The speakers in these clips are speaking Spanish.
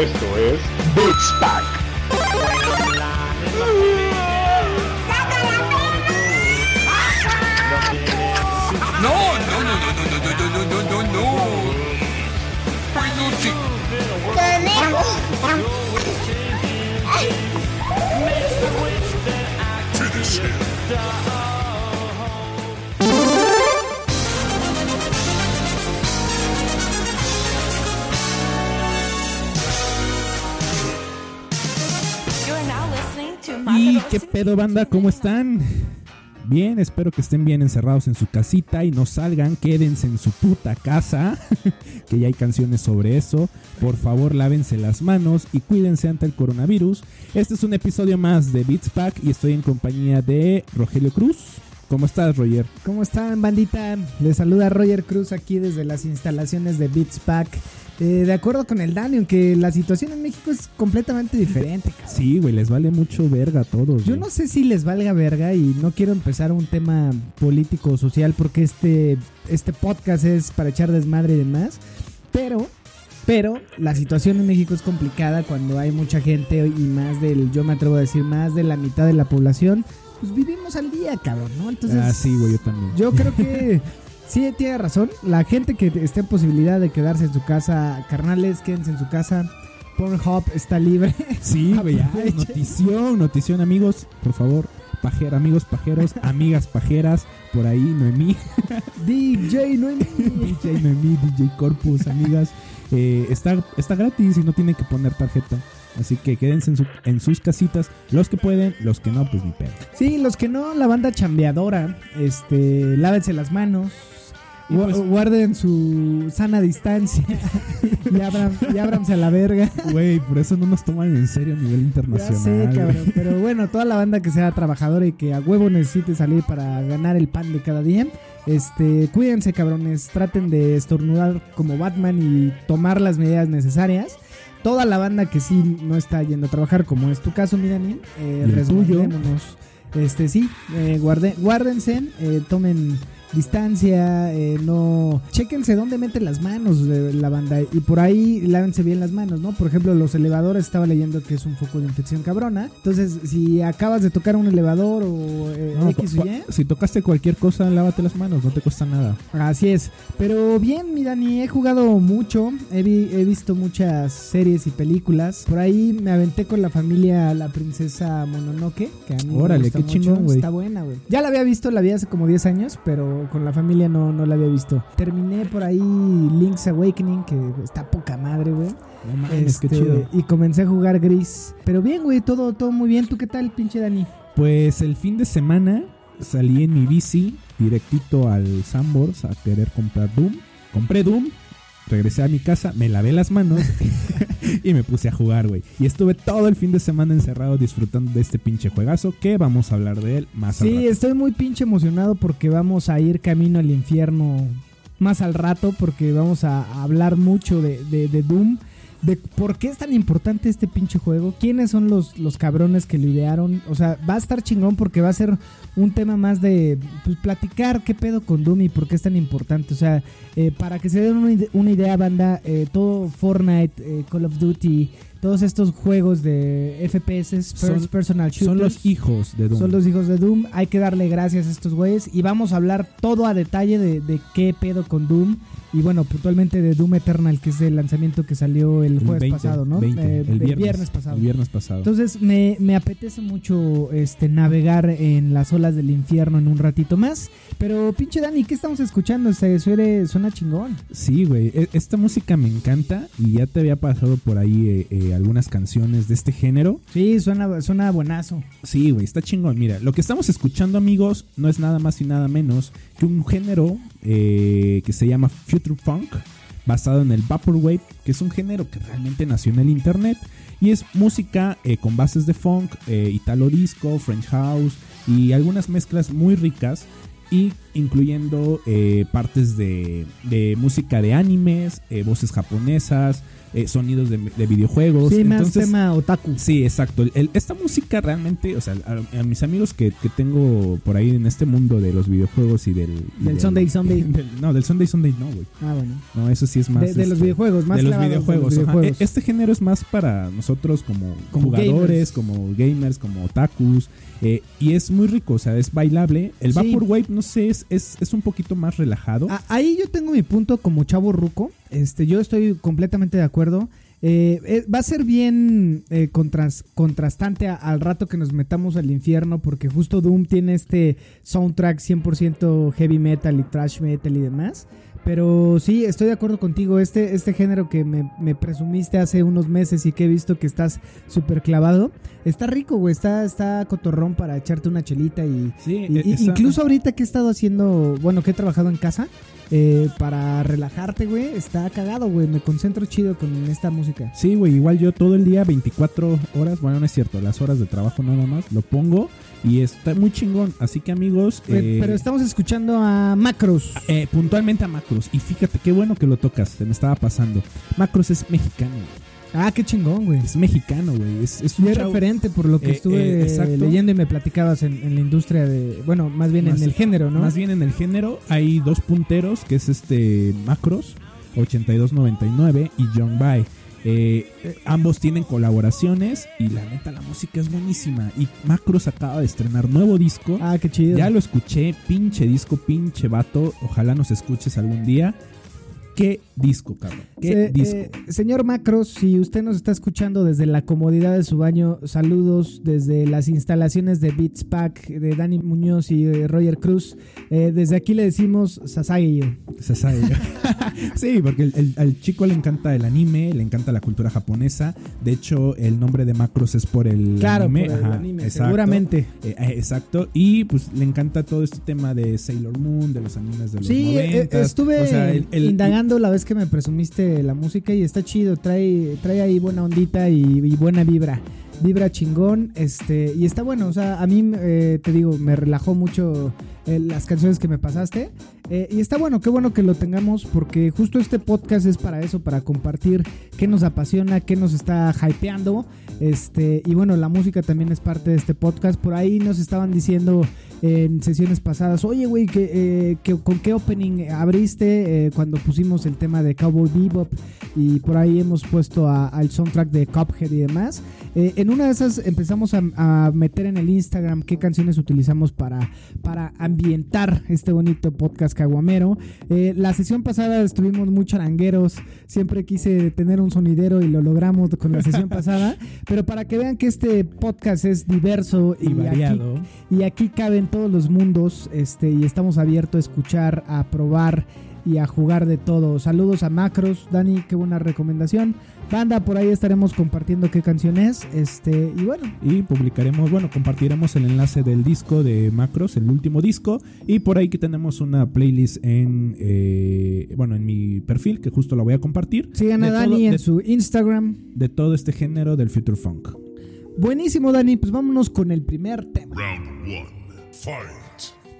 Esto es Beats Pack. No, no, no, no, no, no, no, no, no, no, no, no. Peluche. Finish him. To ¿Y Market qué pedo, banda? ¿Cómo están? Bien, espero que estén bien encerrados en su casita y no salgan, quédense en su puta casa, que ya hay canciones sobre eso. Por favor, lávense las manos y cuídense ante el coronavirus. Este es un episodio más de Beats Pack y estoy en compañía de Rogelio Cruz. ¿Cómo estás, Roger? ¿Cómo están, bandita? Les saluda Roger Cruz aquí desde las instalaciones de Beats Pack. Eh, de acuerdo con el Dani, aunque la situación en México es completamente diferente. cabrón. Sí, güey, les vale mucho verga a todos. Yo güey. no sé si les valga verga y no quiero empezar un tema político o social porque este, este podcast es para echar desmadre y demás. Pero, pero la situación en México es complicada cuando hay mucha gente y más del, yo me atrevo a decir, más de la mitad de la población. Pues vivimos al día, cabrón, ¿no? Entonces, ah, sí, güey, yo también. yo creo que sí tiene razón. La gente que esté en posibilidad de quedarse en su casa, carnales, quédense en su casa. Pornhub está libre. Sí, güey, Aprovechen. notición, notición, amigos, por favor. Pajero, amigos pajeros, amigas pajeras, por ahí, Noemí. DJ Noemi. DJ Noemí, DJ Corpus, amigas. Eh, está, está gratis y no tienen que poner tarjeta. Así que quédense en, su- en sus casitas. Los que pueden, los que no, pues ni pedo. Sí, los que no, la banda chambeadora, este, lávense las manos. Pues- guarden su sana distancia y, abran, y ábranse a la verga. Güey, por eso no nos toman en serio a nivel Ya internacional. sé, cabrón. Pero bueno, toda la banda que sea trabajadora y que a huevo necesite salir para ganar el pan de cada día. Este, cuídense, cabrones. Traten de estornudar como Batman y tomar las medidas necesarias. Toda la banda que sí no está yendo a trabajar, como es tu caso, Mirani, eh, Y el tuyo. resguardémonos. Este, sí, eh, guarde- guárdense, eh, tomen distancia, eh, no... Chéquense dónde meten las manos de la banda y por ahí lávense bien las manos, ¿no? Por ejemplo, los elevadores estaba leyendo que es un foco de infección cabrona. Entonces, si acabas de tocar un elevador o eh, No, X o Y, si tocaste cualquier cosa, lávate las manos, no te cuesta nada. Así es. Pero bien, mi Dani, he jugado mucho. He, vi- he visto muchas series y películas. Por ahí me aventé con la familia La Princesa Mononoke. Que a mí me Órale, gusta qué mucho. chingón. Está buena, güey. Ya la había visto, la vi hace como 10 años, pero con la familia no, no la había visto. Terminé por ahí Link's Awakening, que está poca madre, güey. No mames, qué Este, chido. Y comencé a jugar Gris. Pero bien, güey, todo, todo muy bien. ¿Tú qué tal, pinche Dani? Pues el fin de semana salí en mi bici directito al Sambors a querer comprar Doom. Compré Doom, regresé a mi casa, me lavé las manos y me puse a jugar, güey. Y estuve todo el fin de semana encerrado disfrutando de este pinche juegazo que vamos a hablar de él más Sí, rato. estoy muy pinche emocionado porque vamos a ir camino al infierno más al rato porque vamos a a hablar mucho de, de- de Doom. De por qué es tan importante este pinche juego, quiénes son los, los cabrones que lo idearon. O sea, va a estar chingón porque va a ser un tema más de pues, platicar qué pedo con Doom y por qué es tan importante. O sea, eh, para que se den una, una idea, banda, eh, todo Fortnite, eh, Call of Duty, todos estos juegos de FPS, First Son- Personal Shooters. Son los hijos de Doom. Son los hijos de Doom. Hay que darle gracias a estos güeyes. Y vamos a hablar todo a detalle de, de qué pedo con Doom. Y bueno, puntualmente de Doom Eternal, que es el lanzamiento que salió el, El jueves 20, pasado, ¿no? 20, Eh, el viernes, pasado. El viernes pasado. Entonces me, me apetece mucho este navegar en las olas del infierno en un ratito más. Pero pinche Dani, ¿qué estamos escuchando? Se suene, suena chingón. Sí, güey. e- Esta música me encanta y ya te había pasado por ahí eh, eh, algunas canciones de este género. Sí, suena, suena buenazo. Sí, güey, está chingón. Mira, lo que estamos escuchando, amigos, no es nada más y nada menos que un género eh, que se llama Future Funk, basado en el Vaporwave, que es un género que realmente nació en el internet y es música eh, con bases de funk, eh, italo disco, French house y algunas mezclas muy ricas y incluyendo eh, partes de, de música de animes, eh, voces japonesas, eh, sonidos de, de videojuegos. Sí, más Entonces, tema otaku. Sí, exacto. El- el- esta música realmente, o sea, a, a mis amigos que, que tengo por ahí en este mundo de los videojuegos y del... y Del Sunday Sunday. del- no, del Sunday Sunday no, güey. Ah, bueno. No, eso sí es más... De, de los este, videojuegos, más de los videojuegos. de los videojuegos. E- Este género es más para nosotros como, Como jugadores, gamers. como gamers, como otakus. eh, y es muy rico, o sea, es bailable. El Sí. Vaporwave, no sé, es, es, es un poquito más relajado. Ah, ahí yo tengo mi punto como chavo ruco. Este, yo estoy completamente de acuerdo. Eh, eh, va a ser bien eh, contras- contrastante al rato que nos metamos al infierno, porque justo Doom tiene este soundtrack 100% heavy metal y thrash metal y demás. Pero sí, estoy de acuerdo contigo. Este, este género que me, me presumiste hace unos meses y que he visto que estás súper clavado, está rico, güey. Está, está cotorrón para echarte una chelita y, sí, y- está- incluso ahorita que he estado haciendo, bueno, que he trabajado en casa, eh, para relajarte, güey, está cagado, güey. Me concentro chido con esta música. Sí, güey, igual yo todo el día, 24 horas, bueno, no es cierto, las horas de trabajo nada más, lo pongo y está muy chingón. Así que amigos, Eh, pero estamos escuchando a Macros. eh, puntualmente a Macros. Y fíjate, qué bueno que lo tocas, se me estaba pasando. Macros es mexicano. Ah, qué chingón, güey. es mexicano, güey. Es, es un Y es chavo- referente por lo que Eh, estuve eh, leyendo y me platicabas en, en la industria de, bueno, más bien Más- en el género, ¿no? Más bien en el género hay dos punteros, que es este Macros 8299 y Young Bai. Eh, eh, ambos tienen colaboraciones y la neta la música es buenísima. Y Macros acaba de estrenar nuevo disco. Ah, qué chido. Ya lo escuché, pinche disco, pinche vato. Ojalá nos escuches algún día. ¿Qué disco, cabrón? ¿Qué Se- disco? eh, señor Macros, si usted nos está escuchando desde la comodidad de su baño, saludos desde las instalaciones de Beats Pack de Dani Muñoz y eh, Roger Cruz. Eh, desde aquí le decimos Sasageyo. Se sabe. sí, porque el- el- al chico le encanta el anime, le encanta la cultura japonesa. De hecho, el nombre de Macros es por el Claro, anime. por el Ajá, anime, exacto. seguramente. Eh, eh, exacto. Y pues le encanta todo este tema de Sailor Moon, de los animes de los Sí, eh, 90. estuve O sea, el- la vez que me presumiste la música y está chido, trae, trae ahí buena ondita y, y buena vibra. Vibra chingón, este, y está bueno, o sea, a mí eh, te digo, me relajó mucho eh, las canciones que me pasaste. eh, y está bueno, qué bueno que lo tengamos, porque justo este podcast es para eso, para compartir qué nos apasiona, qué nos está hypeando. Este, y bueno, la música también es parte de este podcast. Por ahí nos estaban diciendo en sesiones pasadas, oye, güey, que, eh, que- ¿con qué opening abriste cuando pusimos el tema de Cowboy Bebop? Y por ahí hemos puesto al soundtrack de Cuphead y demás. En una de esas empezamos a, a meter en el Instagram qué canciones utilizamos para, para ambientar este bonito podcast caguamero. Eh, la sesión pasada estuvimos muy charangueros. Siempre quise tener un sonidero y lo logramos con la sesión pasada. Pero para que vean que este podcast es diverso y y, aquí variado. y aquí caben todos los mundos, este, y estamos abiertos a escuchar, a probar y a jugar de todo. Saludos a Macros, Dani, qué buena recomendación. Banda, por ahí estaremos compartiendo qué canción es, este, y bueno, Y publicaremos, bueno, compartiremos el enlace del disco de Macros, el último disco. Y por ahí que tenemos una playlist en, eh, bueno, en mi perfil, que justo la voy a compartir. sigan a Dani todo- en de- su Instagram. de todo este género del Future Funk. Buenísimo, Dani, pues vámonos con el primer tema. Round one. Fight.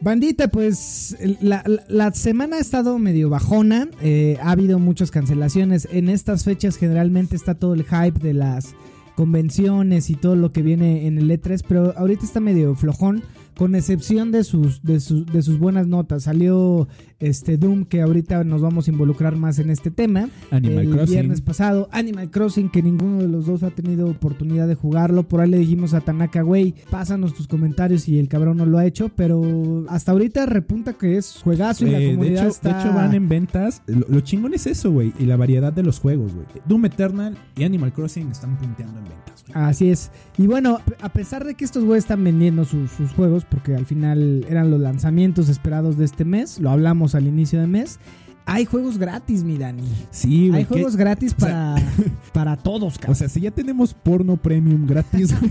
Bandita, pues la, la- semana ha estado medio bajona, eh, ha habido muchas cancelaciones. En estas fechas generalmente está todo el hype de las convenciones y todo lo que viene en el E3, pero ahorita está medio flojón, con excepción de sus, de sus, de sus buenas notas. Salió este Doom, que ahorita nos vamos a involucrar más en este tema. Animal el Crossing. viernes pasado, Animal Crossing, que ninguno de los dos ha tenido oportunidad de jugarlo. Por ahí le dijimos a Tanaka, güey, pásanos tus comentarios y el cabrón no lo ha hecho, pero hasta ahorita repunta que es juegazo y la Eh, de, comunidad hecho, está... de hecho, van en ventas. Lo, lo chingón es eso, güey. Y la variedad de los juegos, güey. Doom Eternal y Animal Crossing están punteando en ventas, güey. Así es. Y bueno, a pesar de que estos güeyes están vendiendo sus, sus juegos, porque al final eran los lanzamientos esperados de este mes, lo hablamos al inicio de mes, hay juegos gratis, mi Dani. Sí, güey. Hay que- juegos gratis o sea- para, para todos, cabrón. O sea, si ya tenemos porno premium gratis, güey,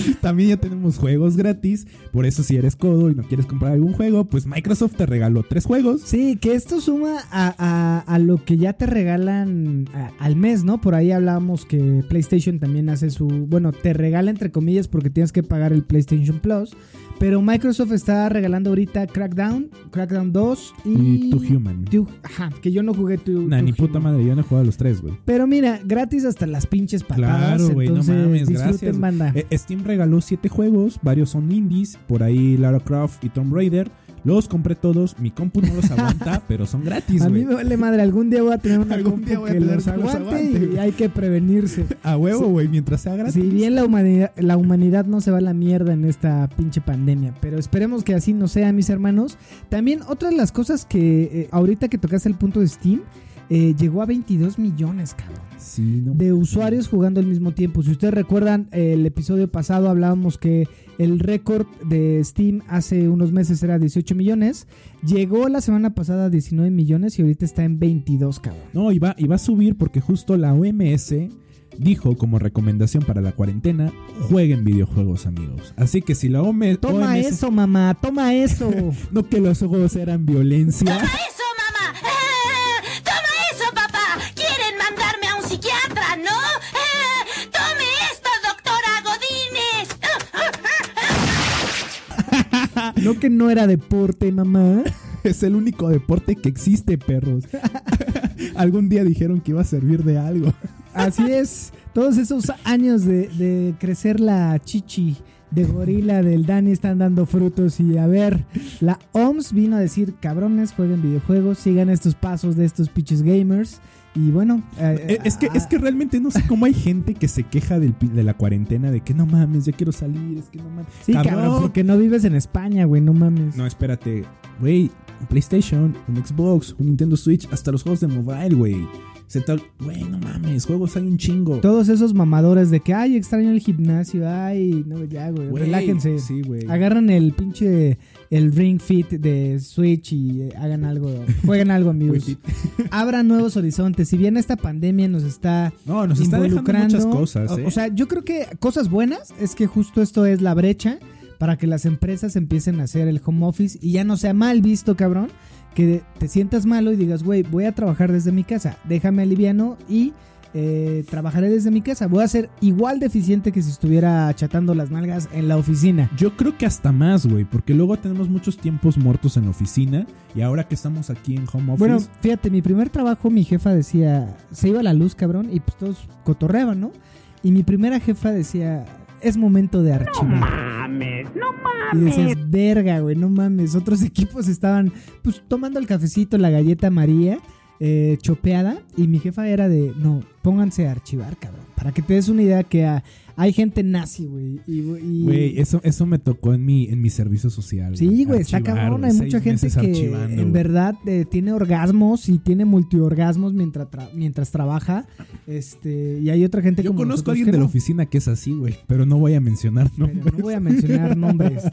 También ya tenemos juegos gratis. Por eso, si eres codo y no quieres comprar algún juego, pues Microsoft te regaló tres juegos. Sí, que esto suma a, a- lo que ya te regalan al mes, ¿no? Por ahí hablábamos que PlayStation también hace su. Bueno, te regala entre comillas porque tienes que pagar el PlayStation Plus. Pero Microsoft está regalando ahorita Crackdown, Crackdown 2 y... Y Two Human. Ajá, que yo no jugué Two, Nah, ni puta madre, yo no he jugado a los tres, güey. Pero mira, gratis hasta las pinches patadas. Claro, güey, no mames, gracias. banda. Eh, Steam regaló siete juegos, varios son indies, por ahí Lara Croft y Tomb Raider. Los compré todos, mi compu no los aguanta, pero son gratis, a mí güey. me vale madre, algún día voy a tener una Algún compu día voy a que tener los aguante, y güey. hay que prevenirse. A huevo, güey, mientras sea gratis. Si bien la humanidad, la humanidad no se va a la mierda en esta pinche pandemia, pero esperemos que así no sea, mis hermanos. También otra de las cosas que eh, ahorita que tocaste el punto de Steam, eh, llegó a 22 millones, cabrón. Sí, no. de usuarios jugando al mismo tiempo. Si ustedes recuerdan, el episodio pasado hablábamos que el récord de Steam hace unos meses era 18 millones. Llegó la semana pasada a 19 millones y ahorita está en 22, cabrón. No, y va, y va a subir porque justo la OMS dijo como recomendación para la cuarentena, jueguen videojuegos, amigos. Así que si la OMS... Toma eso, mamá, toma eso. No que los juegos eran violencia. ¡Eso, no que no era deporte, mamá. es el único deporte que existe, perros. Algún día dijeron que iba a servir de algo. Así es. Todos esos años de, de crecer la chichi de gorila del Dani están dando frutos. Y a ver, la OMS vino a decir: cabrones, jueguen videojuegos, sigan estos pasos de estos pitches gamers. Y bueno, eh, Eh, Es que, es que realmente no sé cómo hay gente que se queja del de la cuarentena, de que no mames, ya quiero salir, es que no mames. sí, cabrón, porque no vives en España, güey, no mames. No, espérate, güey, un PlayStation, un Xbox, un Nintendo Switch, hasta los juegos de mobile, güey. Se tal, güey, no mames, juegos hay un chingo. Todos esos mamadores de que, ay, extraño el gimnasio, ay, no, ya, güey, Güey, relájense. Sí, güey. Agarran el pinche, el Ring Fit de Switch y eh, hagan algo, jueguen algo, amigos. Abran nuevos horizontes. Si bien esta pandemia nos está No, nos está involucrando, muchas cosas, o- ¿eh? o sea, yo creo que cosas buenas es que justo esto es la brecha para que las empresas empiecen a hacer el home office y ya no sea mal visto, cabrón, que te sientas malo y digas, güey, voy a trabajar desde mi casa, déjame aliviano y eh, trabajaré desde mi casa. Voy a ser igual de eficiente que si estuviera chatando las nalgas en la oficina. Yo creo que hasta más, güey, porque luego tenemos muchos tiempos muertos en la oficina y ahora que estamos aquí en home office, Bueno, fíjate, mi primer trabajo, mi jefa decía, se iba la luz, cabrón, y pues todos cotorreaban, ¿no? Y mi primera jefa decía, es momento de archivar. mames, no Y decías, verga, güey, no mames. Otros equipos estaban, pues, tomando el cafecito, la galleta María, eh, chopeada. Y mi jefa era de, no, pónganse a archivar, cabrón. Para que te des una idea que ah, hay gente nazi, güey. Y, y- güey, eso, eso me tocó en mi, en mi servicio social. Sí, güey, está cabrón. güey, Hay mucha gente que en güey. verdad eh, tiene orgasmos y tiene multiorgasmos mientras, tra- mientras trabaja. Este, y hay otra gente Yo como conozco a alguien de la oficina que es así, güey, pero no voy a mencionar Pero nombres. no voy a mencionar nombres.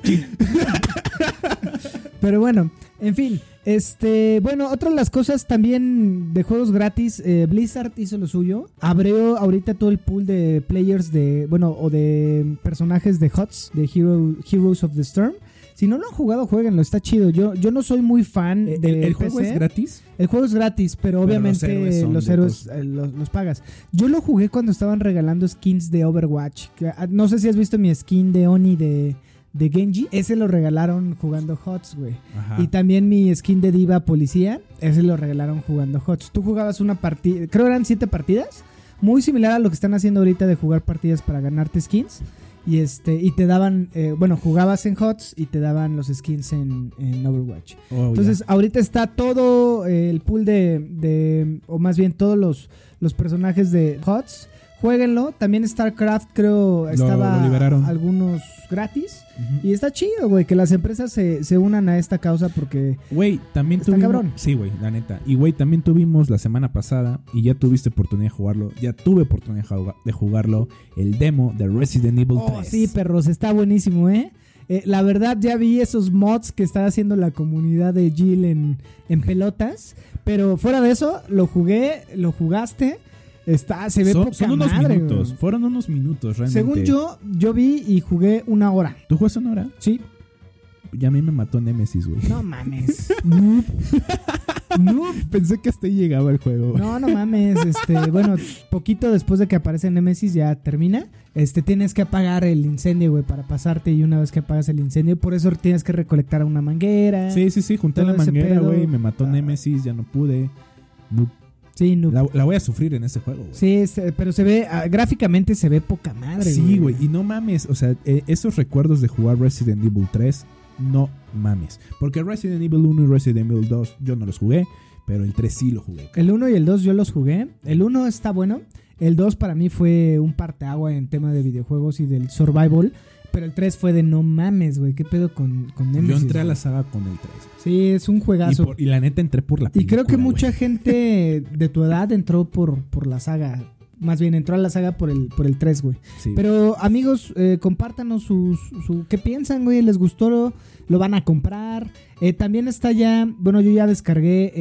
Pero bueno, en fin. Este, bueno, otra de las cosas también de juegos gratis, eh, Blizzard hizo lo suyo. Abrió ahorita todo el pool de players de, bueno, o de personajes de HOTS, de Hero- Heroes of the Storm. Si no lo han jugado, jueguenlo, está chido. Yo, yo no soy muy fan Eh, de ¿El, el juego es gratis? El juego es gratis, pero Pero obviamente los héroes los eh, los, los pagas. Yo lo jugué cuando estaban regalando skins de Overwatch. ah, no sé si has visto mi skin de Oni de, de Genji. Ese lo regalaron jugando HOTS, güey. Y también mi skin de Diva Policía. Ese lo regalaron jugando HOTS. Tú jugabas una partida, creo eran siete partidas. Muy similar a lo que están haciendo ahorita de jugar partidas para ganarte skins. Y este y te daban, eh, bueno, jugabas en HOTS y te daban los skins en, en Overwatch. Oh, Entonces, ahorita está todo eh, el pool de, de- o más bien todos los, los personajes de HOTS. Jueguenlo. También StarCraft, creo, estaba lo liberaron. algunos gratis. Y está chido, güey, que las empresas se, se unan a esta causa porque... Güey, también Está tuvimos. cabrón. Sí, güey, la neta. Y güey, también tuvimos la semana pasada, y ya tuviste oportunidad de jugarlo, ya tuve oportunidad de juga- de jugarlo, el demo de Resident Evil 3. Oh, sí, perros, está buenísimo, ¿eh? Eh, la verdad, ya vi esos mods que está haciendo la comunidad de Jill en, en pelotas. Pero fuera de eso, lo jugué, lo jugaste. Está, se ve son, poca son unos madre, minutos, güey. fueron unos minutos realmente. Según yo, yo vi y jugué una hora. ¿Tú juegas una hora? Sí. Ya a mí me mató Nemesis, güey. No mames. Noob. Pensé que hasta ahí llegaba el juego. No, no mames, este, bueno, poquito después de que aparece Nemesis ya termina. Este, tienes que apagar el incendio, güey, para pasarte y una vez que apagas el incendio, por eso tienes que recolectar una manguera. Sí, sí, sí, junté la manguera, güey, me mató Ah. Nemesis, ya no pude. No, Sí, noob. la, la voy a sufrir en ese juego, güey. Sí, pero se ve, ah, gráficamente se ve poca madre, Sí, güey, y no mames, o sea, eh, esos recuerdos de jugar Resident Evil 3, no mames. Porque Resident Evil 1 y Resident Evil 2 yo no los jugué, pero el 3 sí lo jugué. El 1 y el 2 yo los jugué. El 1 está bueno. El 2 para mí fue un parteagua en tema de videojuegos y del survival. Pero el 3 fue de no mames, güey. ¿Qué pedo con, con Yo entré a la saga con el 3. Sí, es un Y, juegazo. por- y la neta entré por la Y creo que película, mucha gente de tu edad entró por, por la saga. Más bien entró a la saga por el, por el 3, güey. Sí. Pero amigos, eh, compártanos sus, su, qué piensan, güey. ¿Les gustó? ¿Lo, lo van a comprar? Eh, también está ya, bueno, yo ya descargué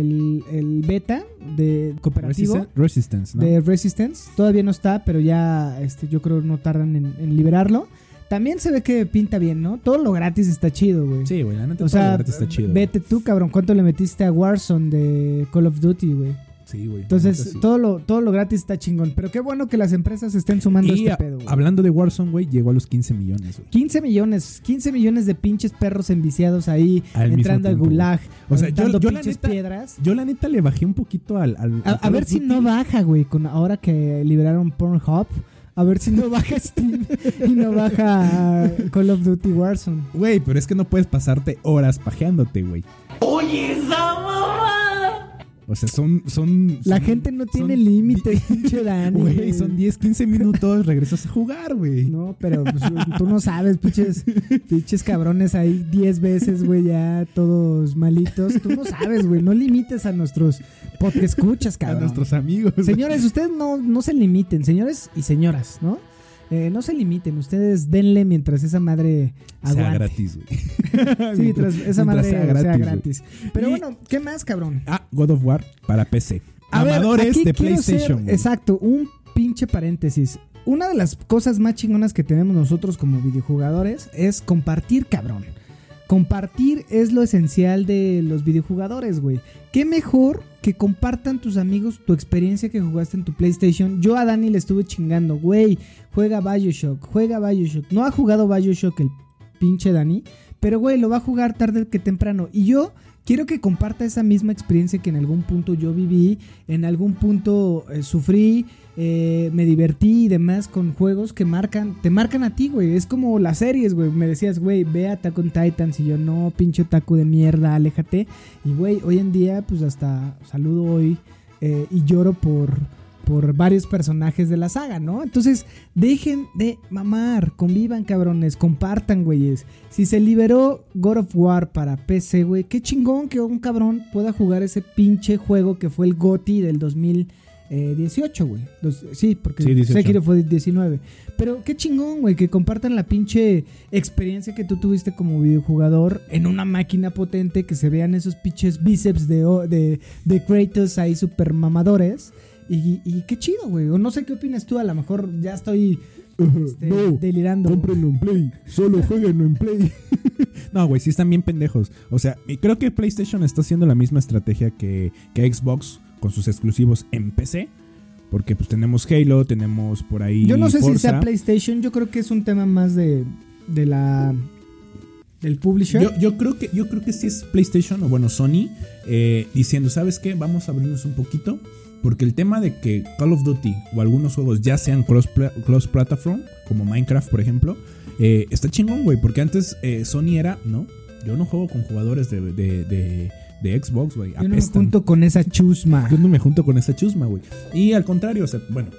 el, el beta de cooperativo Resistance, ¿no? de Resistance. Todavía no está, pero ya este, yo creo no tardan en, en liberarlo. También se ve que pinta bien, ¿no? Todo lo gratis está chido, güey. Sí, güey, la neta O todo lo gratis está chido. vete tú, cabrón. ¿Cuánto le metiste a Warzone de Call of Duty, güey? Sí, güey. Entonces, neta sí. todo, lo, todo lo gratis está chingón. Pero qué bueno que las empresas estén sumando Y este a- pedo, güey. hablando de Warzone, güey, llegó a los 15 millones, güey. 15 millones, 15 millones de pinches perros enviciados ahí, Al entrando al gulag, O sea, yo- yo la pinches neta- piedras. Yo la neta le bajé un poquito al... al- A, al a ver si no baja, güey, con ahora que liberaron Pornhub. A ver si no baja Steam y no baja Call of Duty Warzone. Güey, pero es que no puedes pasarte horas pajeándote, güey. O sea, son... son La son- gente no tiene límite, pinche Dani. Güey, son 10, 15 minutos, regresas a jugar, güey. No, pero pues, tú no sabes, pinches, pinches cabrones ahí 10 veces, güey, ya todos malitos. Tú no sabes, güey, no limites a nuestros podcast escuchas, a cabrón. nuestros amigos. Señores, ustedes no, no se limiten, señores y señoras, ¿no? Eh, no se limiten, ustedes denle mientras esa madre sea aguante. gratis, güey. Sí, mientras esa Mientras madre sea sea gratis. Pero Y- bueno, ¿qué más, cabrón? Ah, God of War para PC. A Amadores de PlayStation. exacto, un pinche paréntesis. Una de las cosas más chingonas que tenemos nosotros como videojugadores es compartir, cabrón. Compartir es lo esencial de los videojugadores, güey. ¿Qué mejor que compartan tus amigos tu experiencia que jugaste en tu PlayStation? Yo a Dani le estuve chingando, güey, juega Bioshock, juega Bioshock. No ha jugado Bioshock el pinche Dani, pero güey, lo va a jugar tarde que temprano. Y yo quiero que comparta esa misma experiencia que en algún punto yo viví, en algún punto eh, sufrí, eh, me divertí y demás con juegos que marcan, te marcan a ti, güey. Es como las series, güey. Me decías, güey, ve a Attack on Titans y yo, no, pinche otaku de mierda, aléjate. Y, güey, hoy en día, pues hasta saludo hoy eh, y lloro por, por varios personajes de la saga, ¿no? Entonces, dejen de mamar, convivan, cabrones, compartan, güeyes. Si se liberó God of War para PC, güey, qué chingón que un cabrón pueda jugar ese pinche juego que fue el GOTI del 2018, güey. Sí, porque Sí, 18. Sekiro fue 19. Pero qué chingón, güey, que compartan la pinche experiencia que tú tuviste como videojugador en una máquina potente, que se vean esos pinches bíceps de, de, de Kratos ahí super mamadores. Y, y qué chido, güey. No sé qué opinas tú, a lo mejor ya estoy este, delirando. en Play. Solo jueguenlo en Play. no, güey, sí están bien pendejos. O sea, y creo que PlayStation está haciendo la misma estrategia que, que Xbox con sus exclusivos en PC. Porque pues tenemos Halo, tenemos por ahí. Yo no sé si sea PlayStation, yo creo que es un tema más de, de la del publisher. Yo, yo creo que yo creo que sí es PlayStation o bueno Sony eh, diciendo sabes qué vamos a abrirnos un poquito porque el tema de que Call of Duty o algunos juegos ya sean cross, pla- cross como Minecraft por ejemplo eh, está chingón güey porque antes eh, Sony era no yo no juego con jugadores de, de, de- de Xbox güey Yo no me junto con esa chusma. Yo no me junto con esa chusma, güey. Y al contrario, o sea, bueno,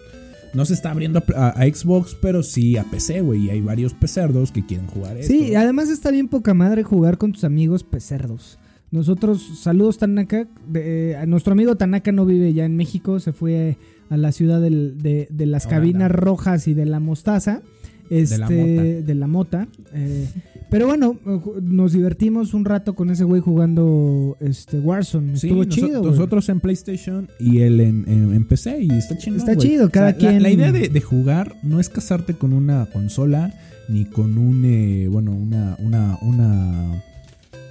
no se está abriendo a, a- a Xbox, pero sí a PC, güey. Y hay varios pecerdos que quieren jugar esto. Sí, además está bien poca madre jugar con tus amigos pecerdos. Nosotros, saludos Tanaka. de- eh, nuestro amigo Tanaka no vive ya en México, se fue a la ciudad del- de, de las Ahora cabinas anda. rojas y de la mostaza. Este, la de la mota. eh, pero bueno, eh, nos divertimos un rato con ese güey jugando este Warzone. Sí, Estuvo noso- chido. Nosotros en PlayStation y él en, en- en PC y está chido. Está chido, cada quien- La, idea de, de jugar no es casarte con una consola ni con un, eh, bueno, una, una, una,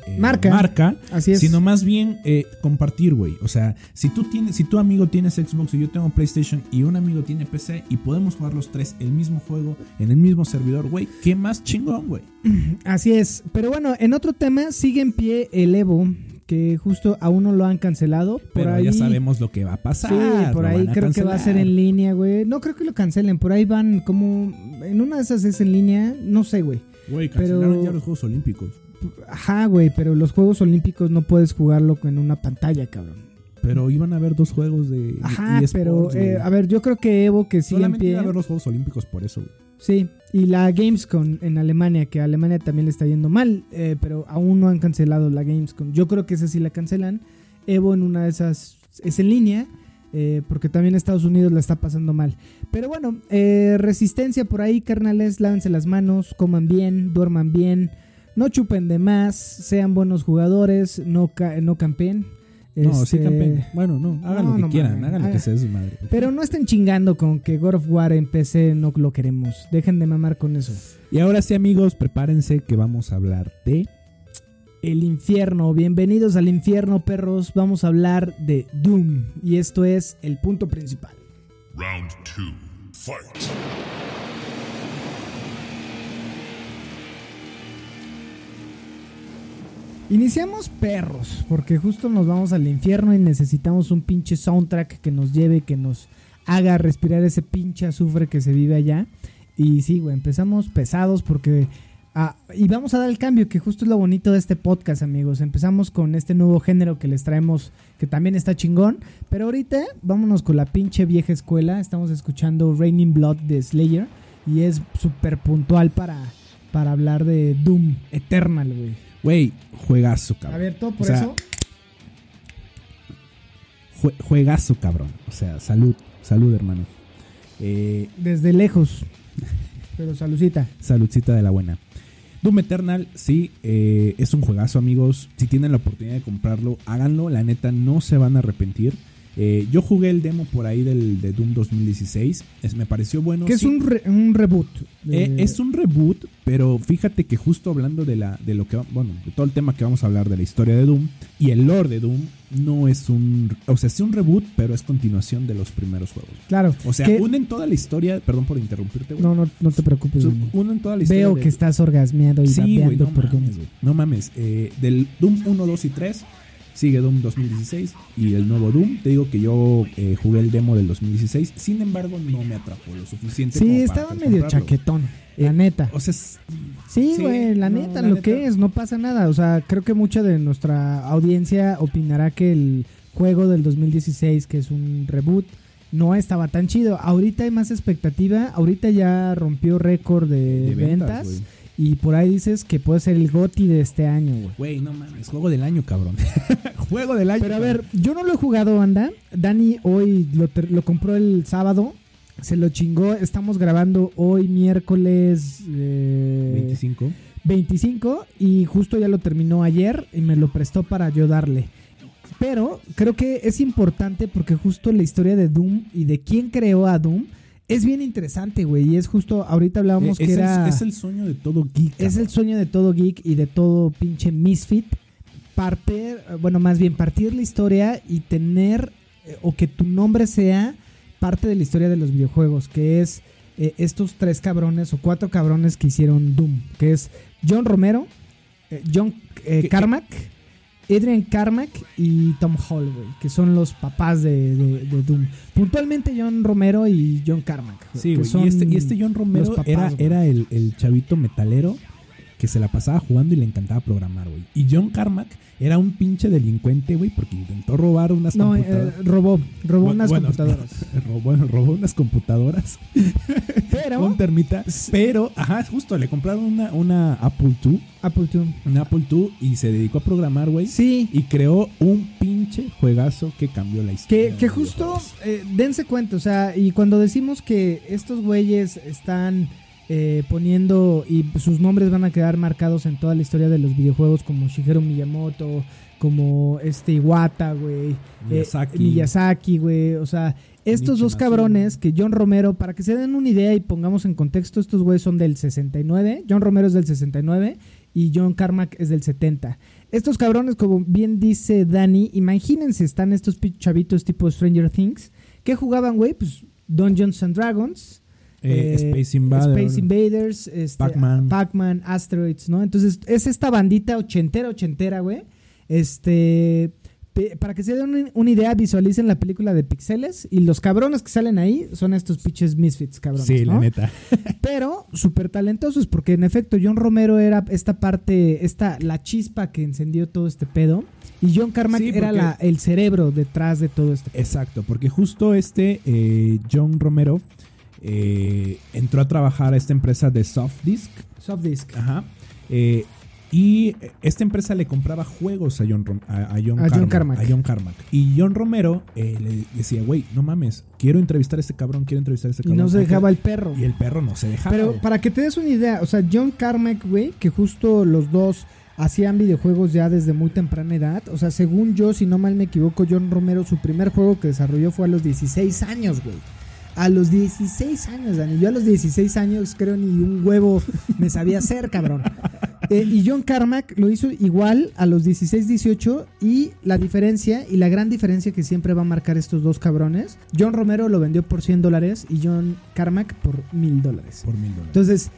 eh, Marca. marca, Así es. sino más bien eh, compartir, güey. O sea, si tú tienes, si tu amigo tienes Xbox y yo tengo PlayStation y un amigo tiene PC y podemos jugar los tres el mismo juego en el mismo servidor, güey, qué más chingón, güey. Así es. Pero bueno, en otro tema sigue en pie el Evo, que justo aún no lo han cancelado. Por Pero ahí, ya sabemos lo que va a pasar. Sí, por ahí creo que va a ser en línea, güey. No creo que lo cancelen. Por ahí van como. En una de esas es en línea. No sé, güey. Güey, pero- cancelaron ya los Juegos Olímpicos. Ajá, güey. Pero los Juegos Olímpicos no puedes jugarlo en una pantalla, cabrón. Pero iban a haber dos juegos de Ajá, eSports, pero eh, a ver, yo creo que Evo que en Solamente pie. iba a haber los Juegos Olímpicos por eso, güey. Sí, y la Gamescom en Alemania, que a Alemania también le está yendo mal, eh, pero aún no han cancelado la Gamescom. Yo creo que esa sí la cancelan. Evo en una de esas es en línea, eh, porque también Estados Unidos la está pasando mal. Pero bueno, eh, resistencia por ahí, carnales, lávense las manos, coman bien, duerman bien, no chupen de más, sean buenos jugadores, no, ca- no campen. No, sí, Este, campeón. Bueno, no, hagan no, lo que no quieran, hagan lo que sea de su madre. Pero no estén chingando con que God of War en PC no lo queremos. Dejen de mamar con eso. Y ahora sí, amigos, prepárense que vamos a hablar de. El infierno, bienvenidos al infierno perros, vamos a hablar de Doom y esto es el punto principal. Round two. Fight. Iniciamos perros, porque justo nos vamos al infierno y necesitamos un pinche soundtrack que nos lleve, que nos haga respirar ese pinche azufre que se vive allá. Y sí, güey, empezamos pesados porque... ah, y vamos a dar el cambio, que justo es lo bonito de este podcast, amigos. Empezamos con este nuevo género que les traemos, que también está chingón. Pero ahorita vámonos con la pinche vieja escuela. Estamos escuchando Raining Blood de Slayer. Y es súper puntual para, para hablar de Doom Eternal, güey. Güey, juegazo, cabrón. A ver, todo por O sea, eso. jue- juegazo, cabrón. O sea, salud, salud, hermano. Eh, Desde lejos. Pero salucita. saludcita de la buena. Doom Eternal, sí, eh, es un juegazo, amigos. Si tienen la oportunidad de comprarlo, háganlo. La neta, no se van a arrepentir. Eh, yo jugué el demo por ahí del de Doom 2016. Es, me pareció bueno. Que es un, re- un reboot. de- Eh, es un reboot, pero fíjate que justo hablando de la de lo que bueno, de todo el tema que vamos a hablar de la historia de Doom y el lore de Doom no es un, o sea, es un reboot, pero es continuación de los primeros juegos. Claro. O sea, que- unen toda la historia, perdón por interrumpirte, güey. No, no, no te preocupes. Güey. unen toda la historia Veo de- que estás orgasmeado y Sí, güey, no por Doom. mames, güey. No mames, eh, del Doom 1, 2 y 3 sigue Doom 2016 y el nuevo Doom, te digo que yo eh, jugué el demo del 2016, sin embargo no me atrapó lo suficiente como Sí, para estaba poder medio comprarlo. chaquetón. La Eh, neta. O sea, es- Sí, sí, güey, la no, neta, la lo neta. que es, no pasa nada. O sea, creo que mucha de nuestra audiencia opinará que el juego del 2016, que es un reboot, no estaba tan chido. Ahorita hay más expectativa, ahorita ya rompió récord de, De ventas, ventas. Y por ahí dices que puede ser el GOTI de este año, güey. Güey, no mames, juego del año, cabrón. juego del año. Pero a cabrón. ver, yo no lo he jugado, banda. Dani hoy lo compró el sábado. Se lo chingó. Estamos grabando hoy miércoles eh, 25. 25 y justo ya lo terminó ayer y me lo prestó para yo darle. Pero creo que es importante porque justo la historia de Doom y de quién creó a Doom es bien interesante, güey. Y es justo, ahorita hablábamos Eh, que es, era... el, es el sueño de todo geek. Es cabrón. el sueño de todo geek y de todo pinche misfit. Partir, bueno, más bien partir la historia y tener, eh, o que tu nombre sea parte de la historia de los videojuegos, que es eh, estos tres cabrones o cuatro cabrones que hicieron Doom, que es John Romero, John eh, ¿Qué- Carmack, Adrian Carmack y Tom Hall, güey, que son los papás de, de- de Doom. Puntualmente John Romero y John Carmack. Sí, güey. Y este, y este John Romero papás, era, güey. era el, el chavito metalero que se la pasaba jugando y le encantaba programar, güey. Y John Carmack era un pinche delincuente, güey, porque intentó robar unas No, eh, computadoras. robó, robó Bu- unas bueno, computadoras. robó, robó unas computadoras Pero con termita. Pero, ajá, justo, le compraron una, una Apple II. Apple II. Una Apple II y se dedicó a programar, güey. Sí, Y creó un pinche juegazo que cambió la historia. que, que justo, eh, dense cuenta, o sea, y cuando decimos que estos güeyes están eh, poniendo y sus nombres van a quedar marcados en toda la historia de los videojuegos como Shigeru Miyamoto, como este Iwata, güey, eh, Miyazaki. Miyazaki, güey, o sea, estos dos cabrones que John Romero, para que se den una idea y pongamos en contexto, estos güeyes son del 69, John Romero es del 69 y John Carmack es del 70. Estos cabrones, como bien dice Dani, imagínense, están estos chavitos tipo Stranger Things. ¿Qué jugaban, güey? Pues Dungeons and Dragons. Eh, eh, Space Invaders. Space Invaders, este, Pac-Man. Pac-Man, Asteroids, ¿no? Entonces, es esta bandita ochentera, ochentera, güey. Este. Para que se den un- una idea, visualicen la película de Pixeles y los cabrones que salen ahí son estos pinches misfits, cabrones. Sí, la neta. Pero súper talentosos, porque en efecto John Romero era esta parte, esta, la chispa que encendió todo este pedo. Y John Carmack Sí, era la- el cerebro detrás de todo pedo. Exacto, porque justo este eh, John Romero eh, entró a trabajar a esta empresa de Softdisk. Softdisk. Ajá. eh, y esta empresa le compraba juegos a John, Rom- a, a John, A John Carmack, a John Carmack. Y John Romero eh, le decía, güey, no mames, quiero entrevistar a este cabrón, quiero entrevistar a este Y cabrón. no se dejaba el perro. Y el perro no se dejaba. Pero para que te des una idea, o sea, John Carmack, güey, que justo los dos hacían videojuegos ya desde muy temprana edad. O sea, según yo, si no mal me equivoco, John Romero, su primer juego que desarrolló fue a los 16 años, güey. A los 16 años, Dani. Yo a los 16 años creo ni un huevo me sabía hacer, cabrón. Eh, y John Carmack lo hizo igual a los 16, 18 y la diferencia y la gran diferencia que siempre va a marcar estos dos cabrones, John Romero lo vendió por 100 dólares y John Carmack por 1000 dólares. Por mil dólares. Entonces,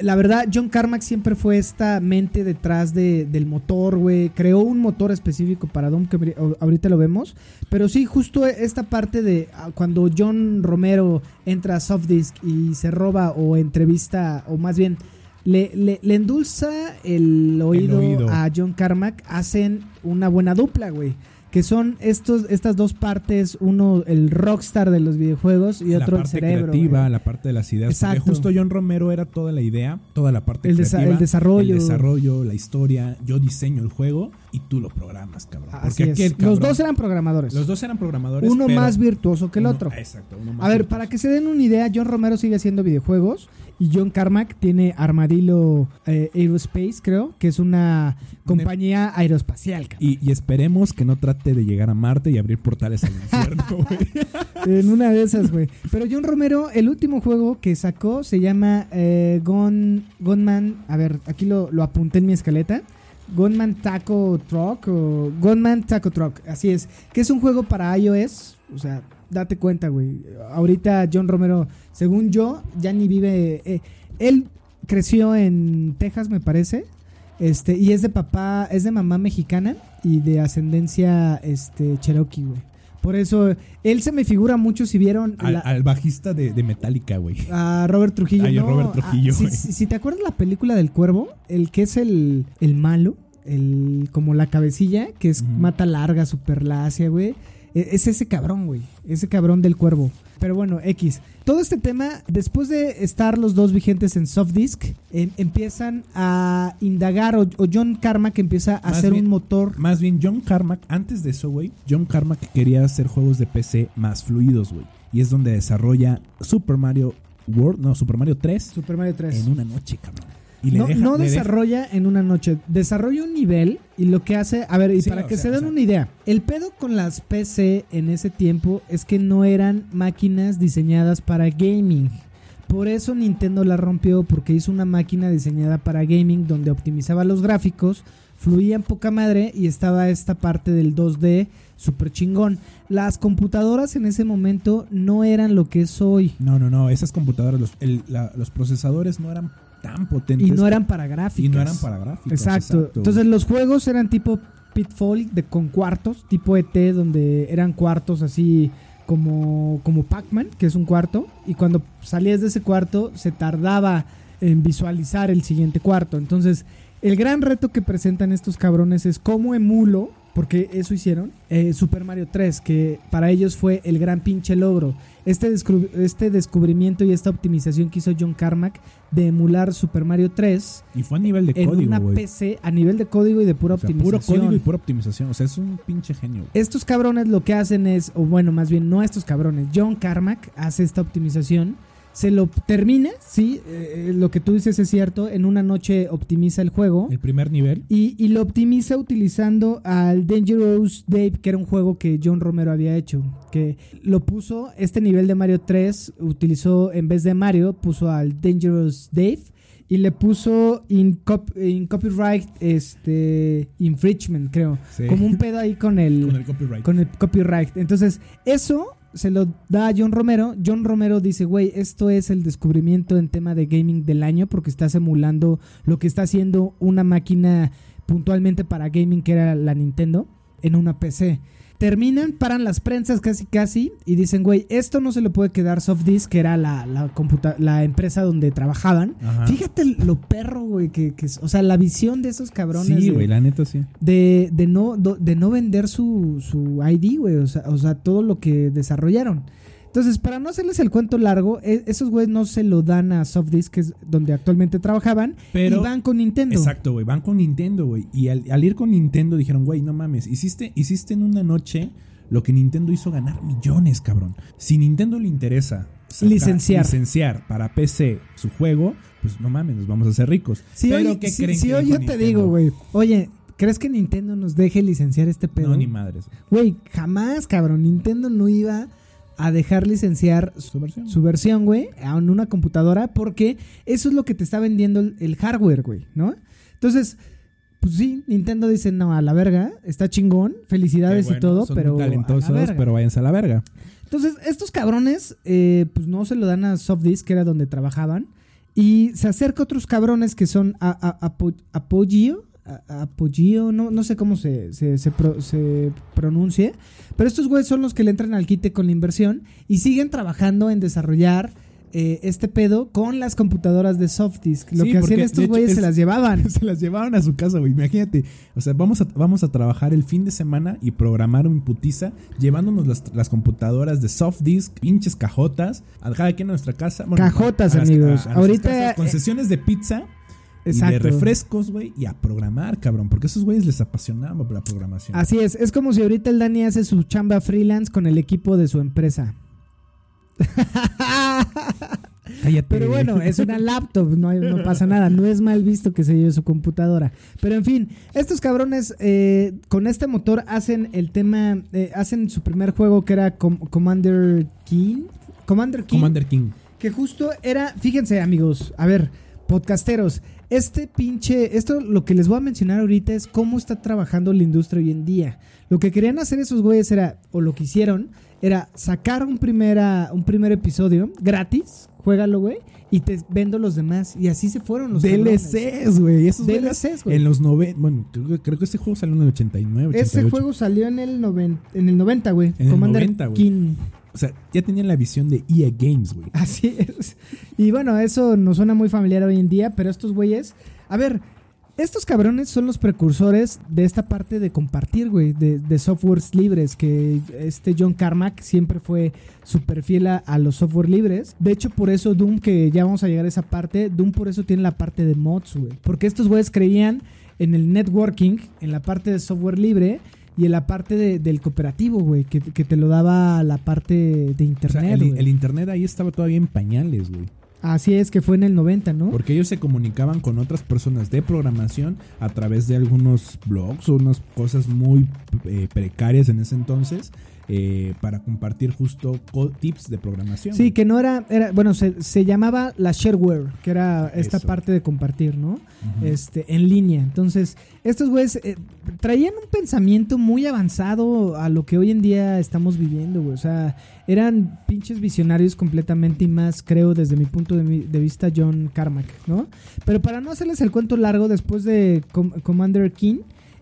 la verdad, John Carmack siempre fue esta mente detrás de, del motor, güey. Creó un motor específico para Doom que ahori- ahorita lo vemos. Pero sí, justo esta parte de ah, cuando John Romero entra a Softdisk y se roba o entrevista, o más bien le, le, le endulza el oído, oído. a John Carmack, hacen una buena dupla, güey. Que son estos, estas dos partes, uno el rockstar de los videojuegos y la otro el parte cerebro. creativa, güey. la parte de las ideas. Exacto. Porque justo John Romero era toda la idea, toda la parte El desa- creativa, el desarrollo. el desarrollo, la historia. Yo diseño el juego y tú lo programas, cabrón. Así Porque es. Los dos eran programadores. los dos eran programadores. uno pero más virtuoso que el uno- otro. Exacto. uno más A ver, virtuoso. para que se den una idea, John Romero sigue haciendo videojuegos y John Carmack tiene Armadillo eh, Aerospace, creo, que es una compañía aeroespacial. Y, y esperemos que no trate de llegar a Marte y abrir portales al infierno, güey. En una de esas, güey. Pero John Romero, el último juego que sacó se llama eh, Gun, Gunman. A ver, aquí lo, lo apunté en mi escaleta. Gunman Taco Truck o Gunman Taco Truck, así es. Que es un juego para iOS. O sea, date cuenta, güey. Ahorita John Romero, según yo, ya ni vive. eh, él creció en Texas, me parece. Este, y es de papá, es de mamá mexicana y de ascendencia este Cherokee, güey. Por eso, él se me figura mucho si vieron Al, la- al bajista de, de Metallica, güey. a Robert Trujillo. Ay. Robert Trujillo, Ah, si, güey. si- si te acuerdas la película del cuervo, el que es el, el malo, el como la cabecilla, que es mata larga, super lacia, güey. E- Es ese cabrón, güey. Ese cabrón del cuervo. Pero bueno, X. Todo este tema, después de estar los dos vigentes en Softdisk, em- empiezan a indagar, o, o John Carmack empieza a Más hacer bien- un motor. Más bien, John Carmack, antes de eso, güey, John Carmack quería hacer juegos de PC más fluidos, güey. Y es donde desarrolla Super Mario World, no, Super Mario 3 Super Mario 3. en una noche, cabrón. Y le no deja- no le deja- desarrolla en una noche, desarrolla un nivel y lo que hace, a ver, y Sí, para que sea, se den una idea, el pedo con las PC en ese tiempo es que no eran máquinas diseñadas para gaming. Por eso Nintendo la rompió porque hizo una máquina diseñada para gaming donde optimizaba los gráficos, fluía en poca madre y estaba esta parte del 2D super chingón. Las computadoras en ese momento no eran lo que es hoy. No, no, no. Esas computadoras, los, el- la- los procesadores no eran tan potentes. Y no eran para gráficas. y no eran para gráficos. Exacto. Entonces los juegos eran tipo Pitfall de con cuartos, tipo ET donde eran cuartos así como como Pac-Man, que es un cuarto, y cuando salías de ese cuarto se tardaba en visualizar el siguiente cuarto. Entonces, el gran reto que presentan estos cabrones es cómo emulo, porque eso hicieron, eh, Super Mario 3, que para ellos fue el gran pinche logro. Este, descubri- este descubrimiento y esta optimización que hizo John Carmack de emular Super Mario 3 y fue a nivel de en código, una. PC a nivel de código y de pura O sea, optimización. puro código y pura optimización. O sea, es un pinche genio. Estos cabrones lo que hacen es, o bueno, más bien no estos cabrones, John Carmack hace esta optimización, se lo termina, sí, eh, lo que tú dices es cierto, en una noche optimiza el juego. El primer nivel. Y, y lo optimiza utilizando al Dangerous Dave, que era un juego que John Romero había hecho. Que lo puso, este nivel de Mario 3, utilizó en vez de Mario, puso al Dangerous Dave. y le puso in, cop- in copyright este infringement, creo. Sí. Como un pedo ahí con el, Con el copyright. con el copyright. Entonces, eso se lo da a John Romero. John Romero dice, güey, esto es el descubrimiento en tema de gaming del año porque estás emulando lo que está haciendo una máquina puntualmente para gaming que era la Nintendo en una PC. Terminan, paran las prensas casi casi y dicen, güey, esto no se le puede quedar Softdisk, que era la, la, computa- la empresa donde trabajaban. Ajá. Fíjate lo perro, güey, que, que es- o sea, la visión de esos cabrones. Sí, de- güey, la neta sí. de, de no de no vender su, su ID, güey, o sea, o sea, todo lo que desarrollaron. Entonces, para no hacerles el cuento largo, e- esos güeyes no se lo dan a Softdisk, que es donde actualmente trabajaban, Pero- y van con Nintendo. Exacto, güey. Van con Nintendo, güey. Y al, al ir con Nintendo dijeron, güey, no mames, hiciste, hiciste en una noche lo que Nintendo hizo ganar millones, cabrón. Si Nintendo le interesa sacar- Licenciar. licenciar para PC su juego, pues no mames, nos vamos a hacer ricos. Si Pero hoy, ¿qué si- creen si que hoy yo te digo, güey, oye, ¿crees que Nintendo nos deje licenciar este pedo? No, ni madres. Güey, jamás, cabrón. Nintendo no iba a dejar licenciar su, versión. su versión, güey, en una computadora porque eso es lo que te está vendiendo el, el hardware, güey, ¿no? Entonces, pues sí, Nintendo dice, no, a la verga, está chingón, felicidades bueno, y todo, son pero muy a la talentosos, verga. pero váyanse a la verga. Entonces, estos cabrones, eh, pues no se lo dan a Softdisk, que era donde trabajaban. Y se acerca otros cabrones que son a, a-. a- Apogeo, no, no sé cómo se, se, se pro- se pronuncie. Pero estos güeyes son los que le entran al quite con la inversión y siguen trabajando en desarrollar eh, este pedo con las computadoras de Softdisk. Lo Sí, que hacían estos güeyes es- se las llevaban. Se las llevaron a su casa, güey. Imagínate. O sea, vamos a, vamos a trabajar el fin de semana y programar un putiza, llevándonos las, las computadoras de soft disk, pinches cajotas, a cada quien a nuestra casa. Bueno, Cajotas, a amigos. nuestras Ahorita, casas, eh, concesiones de pizza. Y de Exacto. refrescos, güey, y a programar, cabrón, porque a esos güeyes les apasionaba la programación. Así es, es como si ahorita el Dani hace su chamba freelance con el equipo de su empresa. Cállate. Pero bueno, es una laptop, no, hay- no pasa nada, no es mal visto que se lleve su computadora. Pero en fin, estos cabrones eh, con este motor hacen el tema, eh, hacen su primer juego que era Com- Commander King. Commander King. Commander King. Que justo era, fíjense amigos, a ver, podcasteros, este pinche, esto lo que les voy a mencionar ahorita es cómo está trabajando la industria hoy en día. Lo que querían hacer esos güeyes era, o lo que hicieron, era sacar un, primera, un primer episodio gratis, juégalo, güey, y te vendo los demás. Y así se fueron los. DLCs, güey. DLCs, güey. En los 90. Bueno, creo, creo que este juego salió en el 89, 88. Ese juego salió en el, noven- en el 90, güey. En el Commander 90, güey. King. O sea, ya tenían la visión de EA Games, güey. Así es. Y bueno, eso nos suena muy familiar hoy en día, pero estos güeyes, a ver, estos cabrones son los precursores de esta parte de compartir, güey, de, softwares libres, que este John Carmack siempre fue súper fiel a, a los software libres. De hecho, por eso Doom, que ya vamos a llegar a esa parte, Doom por eso tiene la parte de mods, güey. Porque estos güeyes creían en el networking, en la parte de software libre. Y en la parte de- del cooperativo, güey, que, que te lo daba la parte de O sea, internet. el internet ahí estaba todavía en pañales, güey. Así es que fue en el 90, ¿no? Porque ellos se comunicaban con otras personas de programación a través de algunos blogs o unas cosas muy eh, precarias en ese entonces eh, para compartir justo tips de programación. Sí, que no era, era bueno, se, se llamaba la shareware, que era esta Eso. parte de compartir, ¿no? Este, en línea. Entonces, estos güeyes eh, traían un pensamiento muy avanzado a lo que hoy en día estamos viviendo, güey. O sea, eran pinches visionarios completamente y más, creo, desde mi punto de, mi- de vista, John Carmack, ¿no? Pero para no hacerles el cuento largo, después de Com- Commander King,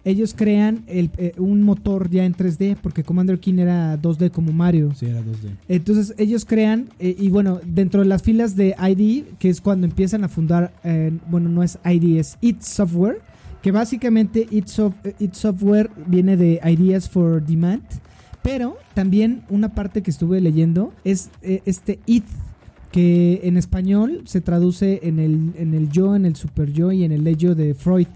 ellos crean el, eh, un motor ya en 3D, porque Commander King era 2D como Mario. Sí, era 2D. Entonces ellos crean, eh, y bueno, dentro de las filas de ID, que es cuando empiezan a fundar, eh, bueno, no es ID, es It Software, que básicamente It, Sof- It Software viene de Ideas for Demand, pero también una parte que estuve leyendo es este It, que en español se traduce en el, en el yo, en el super yo y en el ello de Freud.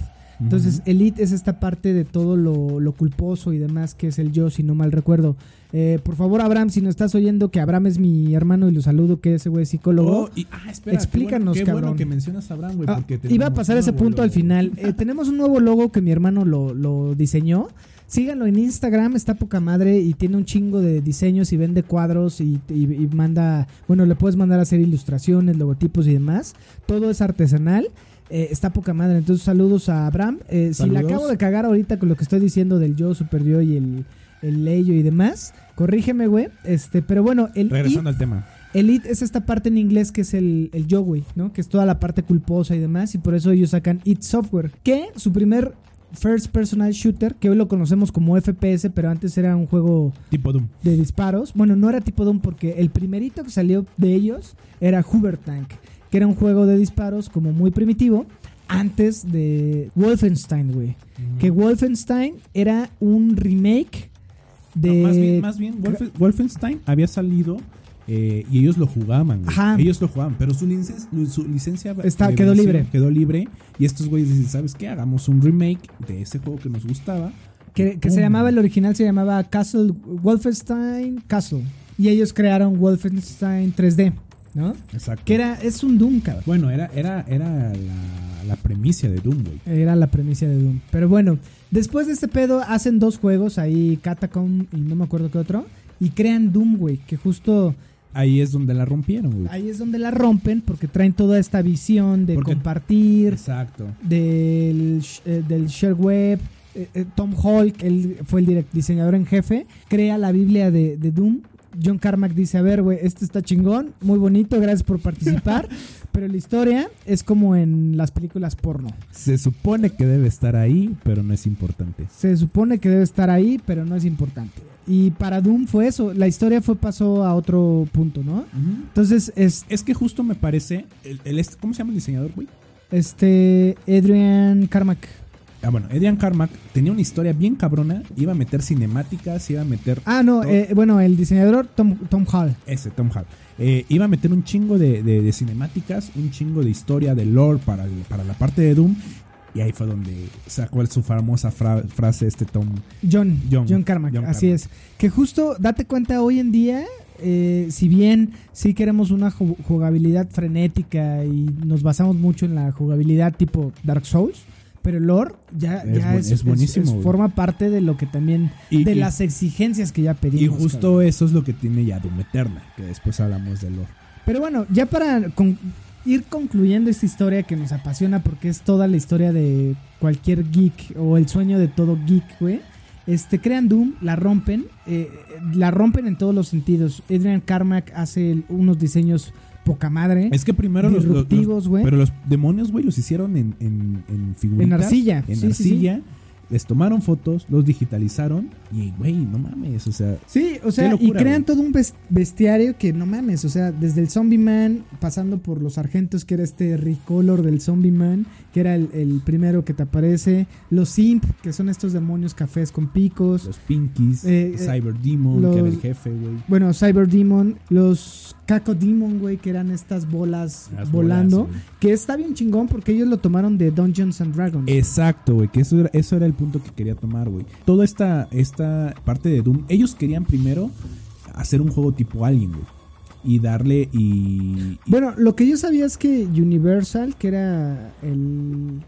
Entonces, el it es esta parte de todo lo, lo culposo y demás que es el yo, si no mal recuerdo. Eh, por favor, Abraham, si no estás oyendo que Abraham es mi hermano y lo saludo, que ese güey es psicólogo. Oh, y- ah, espera, Explícanos, qué bueno, qué bueno cabrón. que mencionas a Abraham, güey. Ah, iba a pasar ese punto al final. Eh, tenemos un nuevo logo que mi hermano lo, lo diseñó. Síganlo en Instagram, está poca madre y tiene un chingo de diseños y vende cuadros y, y- y manda, bueno, le puedes mandar a hacer ilustraciones, logotipos y demás. Todo es artesanal. Eh, está poca madre. Entonces, saludos a Abraham. Eh, si la Saludos. acabo de cagar ahorita con lo que estoy diciendo del yo, super yo y el, el leyo y demás, corrígeme, güey. Este, pero bueno, el Regresando it- al tema. el it es esta parte en inglés que es el, el yo, güey, ¿no? Que es toda la parte culposa y demás. Y por eso ellos sacan It Software. Que su primer first personal shooter, que hoy lo conocemos como FPS, pero antes era un juego Tipo Doom. de disparos. Bueno, no era tipo Doom porque el primerito que salió de ellos era Hoover Tank, que era un juego de disparos como muy primitivo antes de Wolfenstein, güey. Que Wolfenstein era un remake de... No, más bien, más bien Wolfe- Wolfenstein había salido eh, y ellos lo jugaban. Ajá. Ellos lo jugaban, pero su, licencia su licencia Está- quedó libre. Quedó libre. Y estos güeyes dicen, ¿sabes qué? Hagamos un remake de ese juego que nos gustaba. Que, que se llamaba, el original se llamaba Castle, Wolfenstein Castle. Y ellos crearon Wolfenstein 3D, ¿no? Exacto. Que era, es un Doom, cabrón. Bueno, era, era, era la, la premisa de Doom, güey. Era la premisa de Doom. Pero bueno, después de este pedo hacen dos juegos, ahí Catacomb y no me acuerdo qué otro. Y crean Doom, güey, que justo Ahí es donde la rompieron, güey. ahí es donde la rompen porque traen toda esta visión de Porque- compartir, Exacto. del, eh, del share web. Eh, eh, Tom que él fue el diseñador en jefe, crea la Biblia de, de Doom. John Carmack dice, a ver, güey, esto está chingón, muy bonito, gracias por participar, pero la historia es como en las películas porno. Se supone que debe estar ahí, pero no es importante. Se supone que debe estar ahí, pero no es importante. Y para Doom fue eso, la historia fue pasó a otro punto, ¿no? Entonces, es, Es que justo me parece. El, el ¿Cómo se llama el diseñador, güey? este, Adrian Carmack. Ah, bueno, Edian Carmack tenía una historia bien cabrona. Iba a meter cinemáticas, iba a meter. Ah, no, eh, bueno, el diseñador Tom, Tom Hall. Ese, Tom Hall. Eh, iba a meter un chingo de, de- de cinemáticas, un chingo de historia, de lore para, el- para la parte de Doom. Y ahí fue donde sacó su famosa fra- frase este Tom. John, John, John- Carmack, John así Carmack. es. Que justo, date cuenta, hoy en día, eh, si bien sí queremos una ju- jugabilidad frenética y nos basamos mucho en la jugabilidad tipo Dark Souls, pero el lore ya, Es ya buen- es, es buenísimo, es- forma parte de lo que también, Y- de y- las exigencias que ya pedimos. Y justo cabrón. eso es lo que tiene ya Doom Eterna, que después hablamos de lore. Pero bueno, ya para con- ir concluyendo esta historia que nos apasiona porque es toda la historia de cualquier geek o el sueño de todo geek, güey. Este, crean Doom, la rompen, eh, la rompen en todos los sentidos. Adrian Carmack hace unos diseños poca madre. Es que primero los, los-. Pero los demonios, güey, los hicieron en, en, en figuritas. En arcilla. En Sí, sí, sí. arcilla. Les tomaron fotos, los digitalizaron. Y, güey, no mames, o sea. Sí, o sea, locura, y crean todo un bestiario que no mames, o sea, desde el Zombie Man, pasando por los sargentos, que era este recolor del Zombie Man, que era el, el primero que te aparece, los Imp, que son estos demonios cafés con picos, Los Pinkies, Eh, Cyber Demon, los- que era el jefe, güey. bueno, Cyber Demon, los Caco Demon, güey, que eran estas bolas Las volando, bolas, que está bien chingón porque ellos lo tomaron de Dungeons and Dragons. Exacto, güey, que eso era, eso era el punto que quería tomar, güey. Toda esta, esta parte de Doom, ellos querían primero hacer un juego tipo Alien, güey. Y darle y... y- Bueno, lo que yo sabía es que Universal, que era el,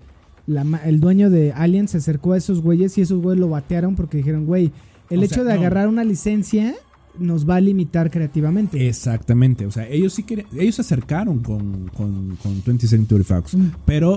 la el dueño de Alien, se acercó a esos güeyes y esos güeyes lo batearon porque dijeron, güey, el hecho sea, de no. agarrar una licencia nos va a limitar creativamente. Exactamente, o sea, ellos sí querían, ellos se acercaron con, con, con 20th Century Fox, Mm. pero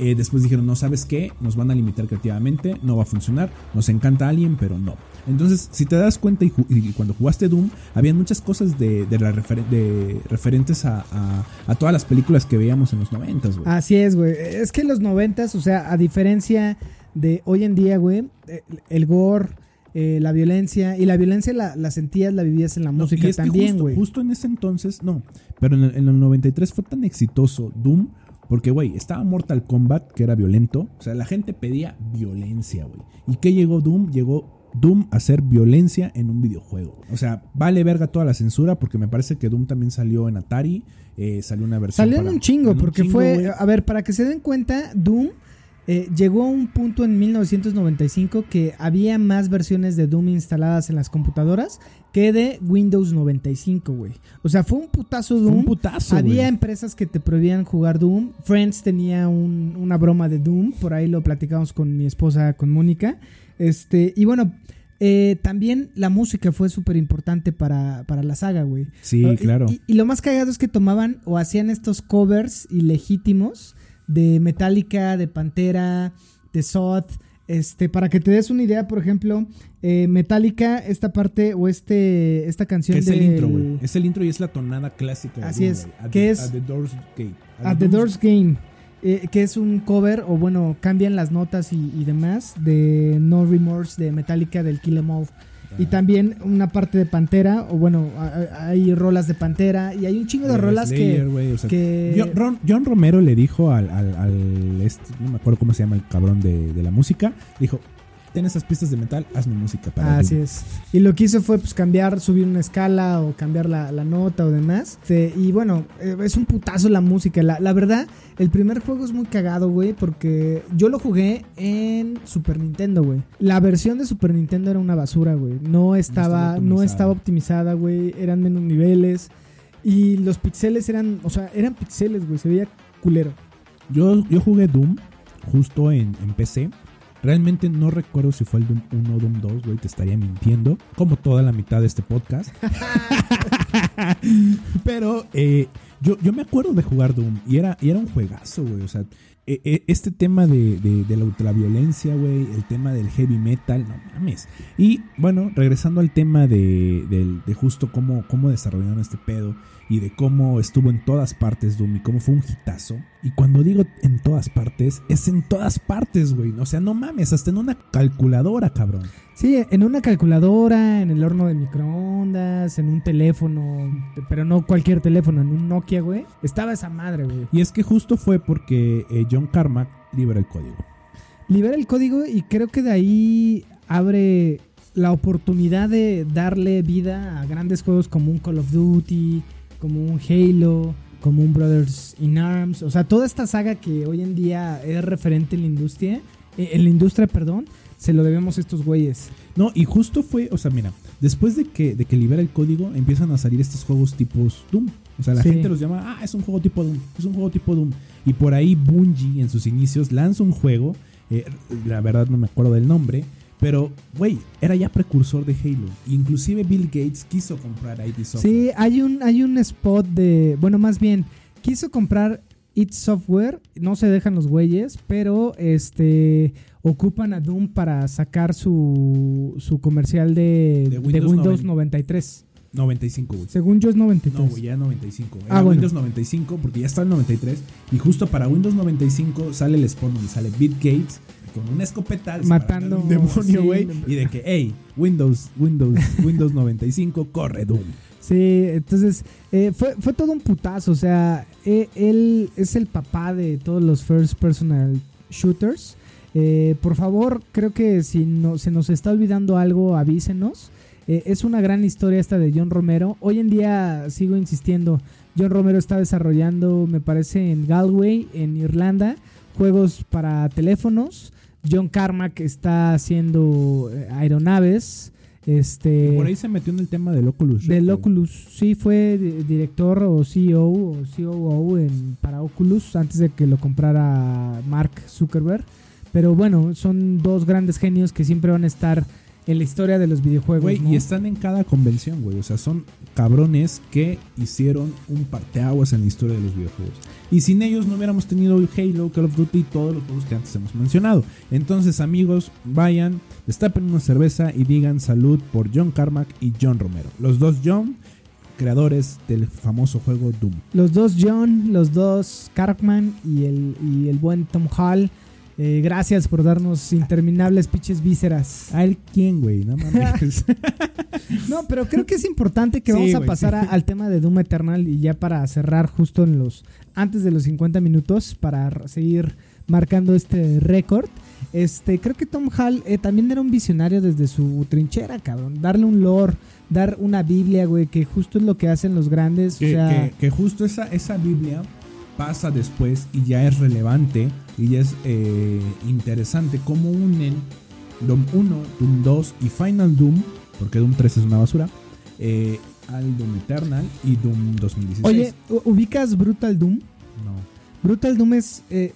eh, después dijeron, no, ¿sabes qué? Nos van a limitar creativamente, no va a funcionar, nos encanta Alien, pero no. Entonces, si te das cuenta y, cuando jugaste Doom, había muchas cosas de, de, la refer- de referentes a, a- a todas las películas que veíamos en los 90, güey. Así es, güey. Es que en los noventas, o sea, a diferencia de hoy en día, güey, eh, el gore, eh, la violencia, y la violencia la, la sentías, la vivías en la No, música y es también, justo, güey. justo en ese entonces, no. Pero en el, en el 93 fue tan exitoso Doom. Porque, güey, estaba Mortal Kombat, que era violento. O sea, la gente pedía violencia, güey. ¿Y qué llegó Doom? Llegó Doom a hacer violencia en un videojuego. O sea, vale verga toda la censura, porque me parece que Doom también salió en Atari. eh, salió una versión. Salió en un chingo, un porque chingo, fue. A ver, para que se den cuenta, Doom eh, llegó a un punto en 1995 que había más versiones de Doom instaladas en las computadoras que de Windows 95, güey. O sea, fue un putazo Fue Doom. un putazo, Había empresas que te prohibían jugar Doom. Friends tenía un- una broma de Doom. Por ahí lo platicamos con mi esposa, con Mónica. Este, y bueno, eh, también la música fue súper importante para, para la saga, güey. Sí, Y- claro. Y, y lo más cagado es que tomaban o hacían estos covers ilegítimos de Metallica, de Pantera, de Soth. Este, para que te des una idea, por ejemplo, eh, Metallica, esta parte o este, esta canción Que es de el intro, güey. Es el intro y es la tonada clásica. de Así es. At que the- es- At the Doors Gate. At the Doors Game, eh, que es un cover, o bueno, cambian las notas y, y demás, de No Remorse de Metallica del Kill 'Em All. Y también una parte de Pantera, o bueno, hay rolas de Pantera, y hay un chingo de rolas Slayer, que, güey, o sea, que- John, Ron- John Romero le dijo al, al- al este, no me acuerdo cómo se llama el cabrón de, de la música, dijo, ten esas pistas de metal, hazme música para Así Doom". es. Y lo que hizo fue pues cambiar, subir una escala o cambiar la, la nota o demás. Este, y bueno, eh, es un putazo la música. La, la verdad, el primer juego es muy cagado, güey, porque yo lo jugué en Super Nintendo, güey. La versión de Super Nintendo era una basura, güey. No estaba, no estaba optimizada, güey. Eran menos niveles. Y los pixeles eran, o sea, eran pixeles, güey. Se veía culero. Yo, yo jugué Doom justo en, en PC. Realmente no recuerdo si fue el Doom 1 o Doom 2, güey, te estaría mintiendo. Como toda la mitad de este podcast. Pero eh, yo, yo me acuerdo de jugar Doom y era, y era un juegazo, güey. O sea, eh, eh, este tema de, de, de la ultraviolencia, güey, el tema del heavy metal, no mames. Y bueno, regresando al tema de, del- de justo cómo, cómo desarrollaron este pedo y de cómo estuvo en todas partes Doom y cómo fue un hitazo. Y cuando digo en todas partes, es en todas partes, güey. O sea, no mames, hasta en una calculadora, cabrón. Sí, en una calculadora, en el horno de microondas, en un teléfono, pero no cualquier teléfono, en un Nokia, güey. Estaba esa madre, güey. Y es que justo fue porque eh, John Carmack libera el código. Libera el código y creo que de ahí abre la oportunidad de darle vida a grandes juegos como un Call of Duty, como un Halo, como un Brothers in Arms. O sea, toda esta saga que hoy en día es referente en la industria, eh, en la industria, perdón, se lo debemos a estos güeyes. No, y justo fue, o sea, mira, después de que, de que libera el código, empiezan a salir estos juegos tipos Doom. O sea, la Sí. gente los llama, ah, es un juego tipo Doom, es un juego tipo Doom. Y por ahí Bungie, en sus inicios, lanza un juego, eh, la verdad no me acuerdo del nombre, pero, güey, era ya precursor de Halo. Inclusive Bill Gates quiso comprar ID Software. Sí, hay un, hay un spot de. Bueno, más bien, quiso comprar It Software. No se dejan los güeyes, pero este ocupan a Doom para sacar su, su comercial de, De de Windows Windows, 90. 93. 95, güey. Según yo es 93. No, güey, ya 95. Era Ah, bueno. Windows 95 porque ya está el 93. Y justo para Windows 95 sale el spawn donde sale Bill Gates con una escopeta Matando, un demonio, sí. güey. y de que, hey, Windows, Windows, Windows 95, corre Doom. Sí, entonces eh, fue, fue todo un putazo. O sea, eh, él es el papá de todos los first personal shooters. Eh, por favor, creo que si no, se nos está olvidando algo, avísenos. Es una gran historia esta de John Romero. Hoy en día sigo insistiendo. John Romero está desarrollando, me parece, en Galway, en Irlanda, juegos para teléfonos. John Carmack está haciendo eh, aeronaves. Este, por ahí se metió en el tema del Oculus. Del. Oculus, sí fue di- director o CEO o COO en, para Oculus antes de que lo comprara Mark Zuckerberg. Pero bueno, son dos grandes genios que siempre van a estar en la historia de los videojuegos. Güey, ¿no? y están en cada convención, güey. O sea, son cabrones que hicieron un parteaguas en la historia de los videojuegos. Y sin ellos no hubiéramos tenido Halo, Call of Duty y todos los juegos que antes hemos mencionado. Entonces, amigos, vayan, destapen una cerveza y digan salud por John Carmack y John Romero. Los dos John, creadores del famoso juego Doom. Los dos John, los dos Cartman y el, y el buen Tom Hall. Eh, gracias por darnos interminables pinches vísceras. ¿A él quién, güey? No mames. No, pero creo que es importante que Sí, vamos a pasar a- al tema de Doom Eternal y ya para cerrar justo en los antes de los 50 minutos para seguir marcando este récord. Este, creo que Tom Hall eh, también era un visionario desde su trinchera, cabrón. Darle un lore, dar una Biblia, güey, que justo es lo que hacen los grandes. que, o sea, que- que justo esa, esa Biblia pasa después y ya es relevante y ya es eh, interesante cómo unen Doom 1, Doom 2 y Final Doom, porque Doom 3 es una basura, eh, al Doom Eternal y Doom 2016. Oye, ¿u- ¿ubicas Brutal Doom? no. Brutal Doom es. eh,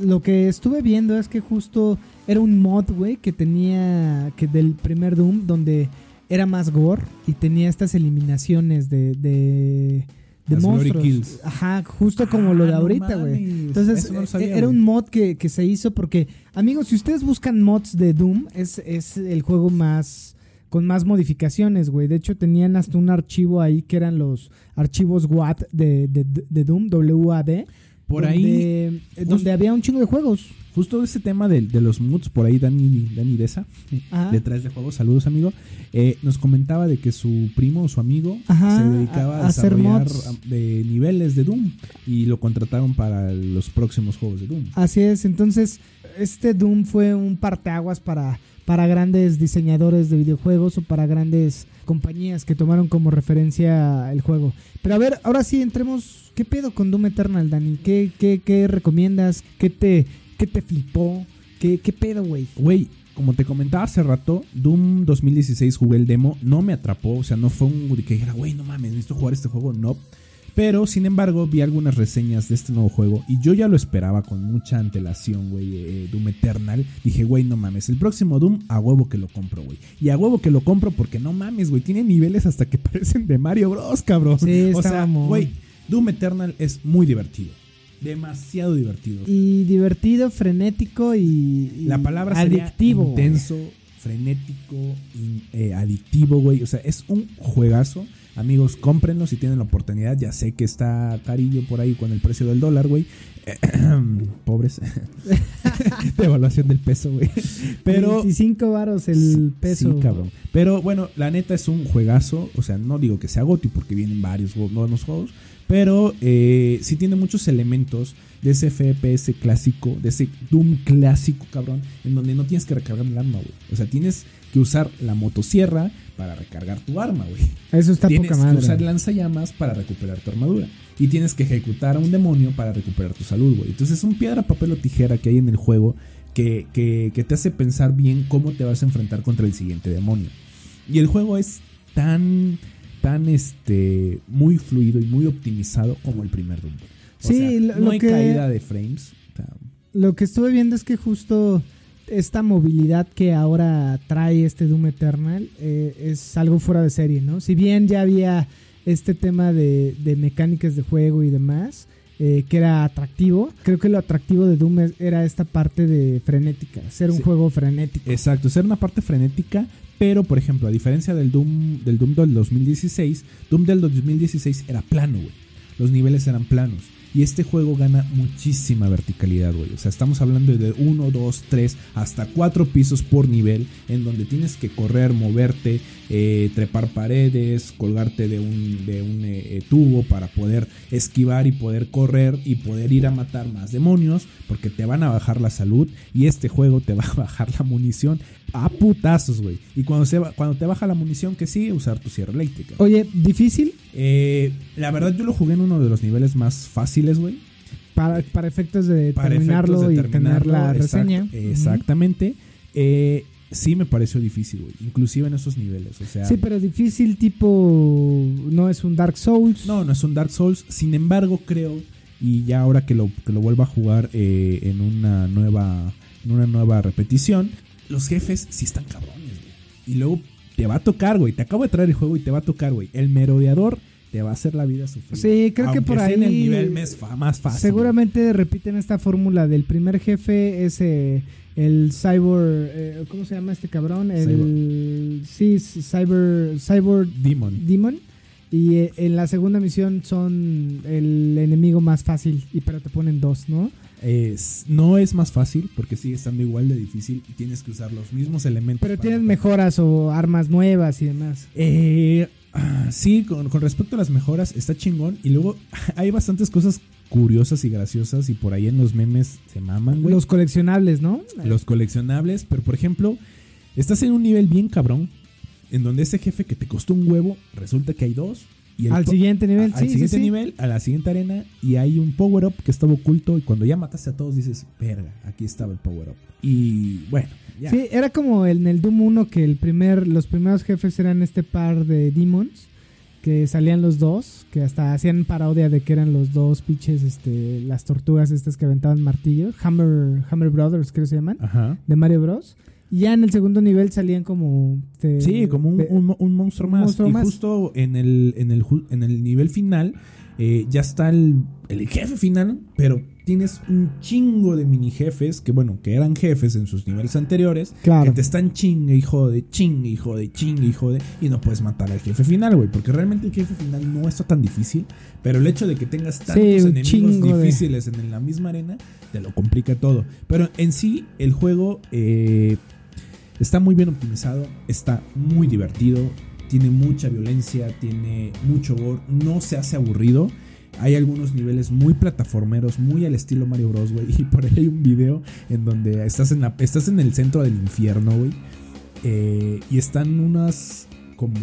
lo que estuve viendo es que justo era un mod, güey, que tenía que del primer Doom donde era más gore y tenía estas eliminaciones de de, de Las monstruos. kills. Ajá, justo como lo de Ah, ahorita, güey. Entonces, no sabía, era un mod que, que se hizo porque, amigos, si ustedes buscan mods de Doom, es, es el juego más con más modificaciones, güey. De hecho, tenían hasta un archivo ahí que eran los archivos WAD de, de, de Doom, WAD. Por donde, ahí, donde había un chingo de juegos. Justo ese tema de, de los moods, por ahí Dani, Dani Deza, Ajá. detrás de juegos, saludos amigo, eh, nos comentaba de que su primo o su amigo Ajá, se dedicaba a- a, hacer desarrollar mods. de niveles de Doom y lo contrataron para los próximos juegos de Doom. Así es, entonces este Doom fue un parteaguas para, para grandes diseñadores de videojuegos o para grandes compañías que tomaron como referencia el juego. Pero a ver, ahora sí entremos, ¿qué pedo con Doom Eternal, Dani? ¿Qué, qué, qué recomiendas? ¿Qué te, qué te flipó? ¿Qué, qué pedo, güey? Güey, como te comentaba hace rato, Doom 2016 jugué el demo, no me atrapó, o sea, no fue un que dijera, güey, no mames, necesito jugar este juego, no. Pero, sin embargo, vi algunas reseñas de este nuevo juego y yo ya lo esperaba con mucha antelación, güey, eh, Doom Eternal. Dije, güey, no mames, el próximo Doom a huevo que lo compro, güey. Y a huevo que lo compro porque no mames, güey, tiene niveles hasta que parecen de Mario Bros, cabrón. Sí, o sea, güey, Doom Eternal es muy divertido. Demasiado divertido. Y divertido, frenético y, y La palabra adictivo. intenso, frenético, in- eh, adictivo, güey. O sea, es un juegazo. Amigos, cómprenlo si tienen la oportunidad. Ya sé que está carillo por ahí con el precio del dólar, güey. Pobres. Devaluación del peso, güey. Pero 25 varos el peso. Sí, cabrón. Pero bueno, la neta es un juegazo. O sea, no digo que sea Goti porque vienen varios nuevos juegos. Pero eh, sí tiene muchos elementos de ese FPS clásico, de ese Doom clásico, cabrón, en donde no tienes que recargar el arma, güey. O sea, tienes que usar la motosierra para recargar tu arma, güey. Eso está Tienes poca que madre. usar lanzallamas para recuperar tu armadura. Y tienes que ejecutar a un demonio para recuperar tu salud, güey. Entonces es un piedra, papel o tijera que hay en el juego que, que- que te hace pensar bien cómo te vas a enfrentar contra el siguiente demonio. Y el juego es tan, tan, este, muy fluido y muy optimizado como el primer Doom. O Sí, sea, lo- no lo hay que- caída de frames. O sea, Lo que estuve viendo es que justo esta movilidad que ahora trae este Doom Eternal eh, es algo fuera de serie, ¿no? Si bien ya había este tema de, de mecánicas de juego y demás, eh, que era atractivo, creo que lo atractivo de Doom era esta parte de frenética, ser un Sí. juego frenético. Exacto, ser una parte frenética, pero por ejemplo, a diferencia del Doom del Doom del 2016, Doom del 2016 era plano, güey. Los niveles eran planos. Y este juego gana muchísima verticalidad, güey. O sea, estamos hablando de 1, 2, 3, hasta 4 pisos por nivel, en donde tienes que correr, moverte, eh, trepar paredes, colgarte de un, de un eh, eh, tubo para poder esquivar y poder correr y poder ir a matar más demonios, porque te van a bajar la salud y este juego te va a bajar la munición a putazos, güey. Y cuando, se va- cuando te baja la munición, que sigue usar tu sierra eléctrica. Oye, difícil Eh, la verdad, yo lo jugué en uno de los niveles más fáciles, güey. para, para efectos de Para terminarlo efectos de y tener terminarlo, la exact- reseña. Exactamente. Eh, sí me pareció difícil, güey. Inclusive en esos niveles. O sea, Sí, pero difícil tipo no es un Dark Souls. no, no es un Dark Souls. Sin embargo, creo, y ya ahora que lo, que lo vuelva a jugar eh, en una nueva, en una nueva repetición, los jefes sí están cabrones, güey. Y luego te va a tocar, güey. Te acabo de traer el juego y te va a tocar, güey. El merodeador te va a hacer la vida sufrir. Sí, creo que por sea en el ahí- nivel más, fácil. Seguramente repiten esta fórmula del primer jefe, es eh, el cyber, eh, ¿cómo se llama este cabrón? El sí, cyber cyber Demon. demon y eh, en la segunda misión son el enemigo más fácil y pero te ponen dos, ¿no? Es- no es más fácil porque sigue estando igual de difícil y tienes que usar los mismos elementos. Pero tienes mejoras o armas nuevas y demás. Eh, ah, sí, con, con respecto a las mejoras, está chingón. Y luego hay bastantes cosas curiosas y graciosas. Y por ahí en los memes se maman, güey. Los coleccionables, ¿no? Los coleccionables. Pero por ejemplo, estás en un nivel bien cabrón. En donde ese jefe que te costó un huevo, resulta que hay dos. Y Al siguiente nivel, a- sí, al siguiente sí. nivel, a la siguiente arena. Y hay un power up que estaba oculto. Y cuando ya mataste a todos, dices, verga, aquí estaba el power up. Y bueno, ya. Sí, era como en el Doom 1 que el primer, los primeros jefes eran este par de demons que salían los dos, que hasta hacían parodia de que eran los dos pinches, este, las tortugas estas que aventaban martillos, Hammer, Hammer Brothers creo que se llaman, Ajá. de Mario Bros. Y ya en el segundo nivel salían como... este, Sí, como un, de- un- un monstruo más. monstruo y más. justo en el, en el, en el nivel final eh, ya está el, el jefe final, pero tienes un chingo de mini jefes que, bueno, que eran jefes en sus niveles anteriores, Claro. que te están chingue y jode, chingue y jode, chingue y jode, y no puedes matar al jefe final, güey, porque realmente el jefe final no está tan difícil, pero el hecho de que tengas tantos enemigos de- difíciles en la misma arena, te lo complica todo. Pero en sí, el juego... eh, Está muy bien optimizado, está muy divertido, tiene mucha violencia, tiene mucho gore, no se hace aburrido. Hay algunos niveles muy plataformeros, muy al estilo Mario Bros. Y por ahí hay un video en donde estás en, la, estás en el centro del infierno, güey. eh, y están unas como...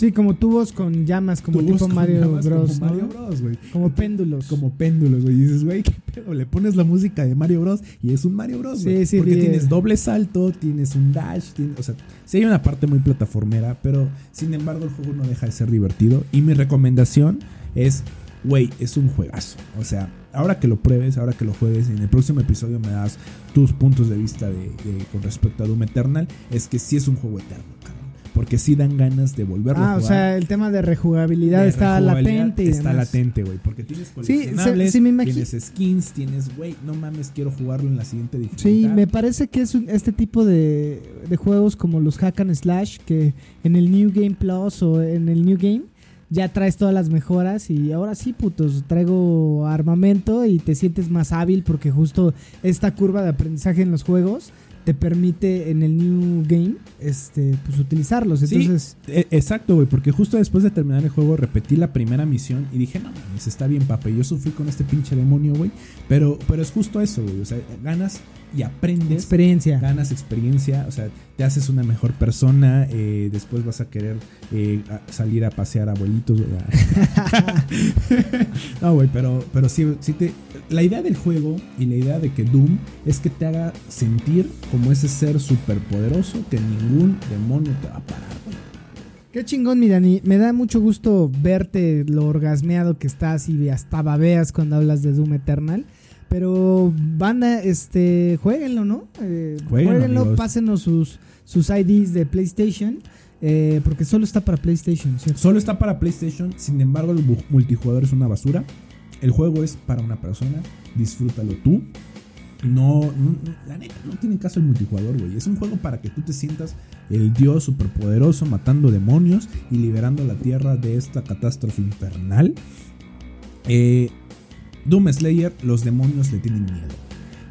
Sí, como tubos con llamas, como tubos tipo con Mario llamas Bros. Como. Mario Bros, güey. Como péndulos. Como péndulos, güey. Y dices, güey, ¿qué pedo? Le pones la música de Mario Bros. y es un Mario Bros, Sí, sí, Porque tienes doble salto, tienes un dash, tienes- o sea, sí hay una parte muy plataformera, pero sin embargo el juego no deja de ser divertido. Y mi recomendación es, güey, es un juegazo. O sea, ahora que lo pruebes, ahora que lo juegues, en el próximo episodio me das tus puntos de vista de, de- con respecto a Doom Eternal, es que sí es un juego eterno. Porque sí dan ganas de volverlo a Ah, jugar. o sea, el tema de rejugabilidad De está rejugabilidad latente. y Está demás. latente, güey. Porque tienes Sí, coleccionables, se- sí me tienes skins, tienes, güey, no mames, quiero jugarlo en la siguiente dificultad. Sí, me parece que es un- este tipo de, de juegos como los Hack and Slash, que en el New Game Plus o en el New Game ya traes todas las mejoras y ahora sí, putos, traigo armamento y te sientes más hábil porque justo esta curva de aprendizaje en los juegos te permite en el New Game este, pues utilizarlos. Sí, Entonces, e- exacto, güey, porque justo después de terminar el juego repetí la primera misión y dije, no mames, está bien, papá. Yo sufrí con este pinche demonio, güey. Pero, pero es justo eso, güey. O sea, ganas y aprendes. experiencia. ganas experiencia, o sea, te haces una mejor persona, eh, después vas a querer eh, a- salir a pasear abuelitos. no, güey, pero, pero sí, sí te... La idea del juego y la idea de que Doom es que te haga sentir como ese ser superpoderoso que ningún demonio te va a parar, güey. Qué chingón, mi Dani. Me da mucho gusto verte lo orgasmeado que estás y hasta babeas cuando hablas de Doom Eternal. Pero, banda, este, jueguenlo, ¿no? Eh, Jueguenlo, jueguenlo, amigos. pásenos sus, sus IDs de PlayStation. eh, porque solo está para PlayStation, ¿cierto? Solo está para PlayStation, sin embargo el multijugador es una basura. El juego es para una persona, disfrútalo tú. No, no- la neta, no tiene caso el multijugador, güey. Es un juego para que tú te sientas el dios superpoderoso matando demonios y liberando la tierra de esta catástrofe infernal. Eh, Doom Slayer, los demonios le tienen miedo.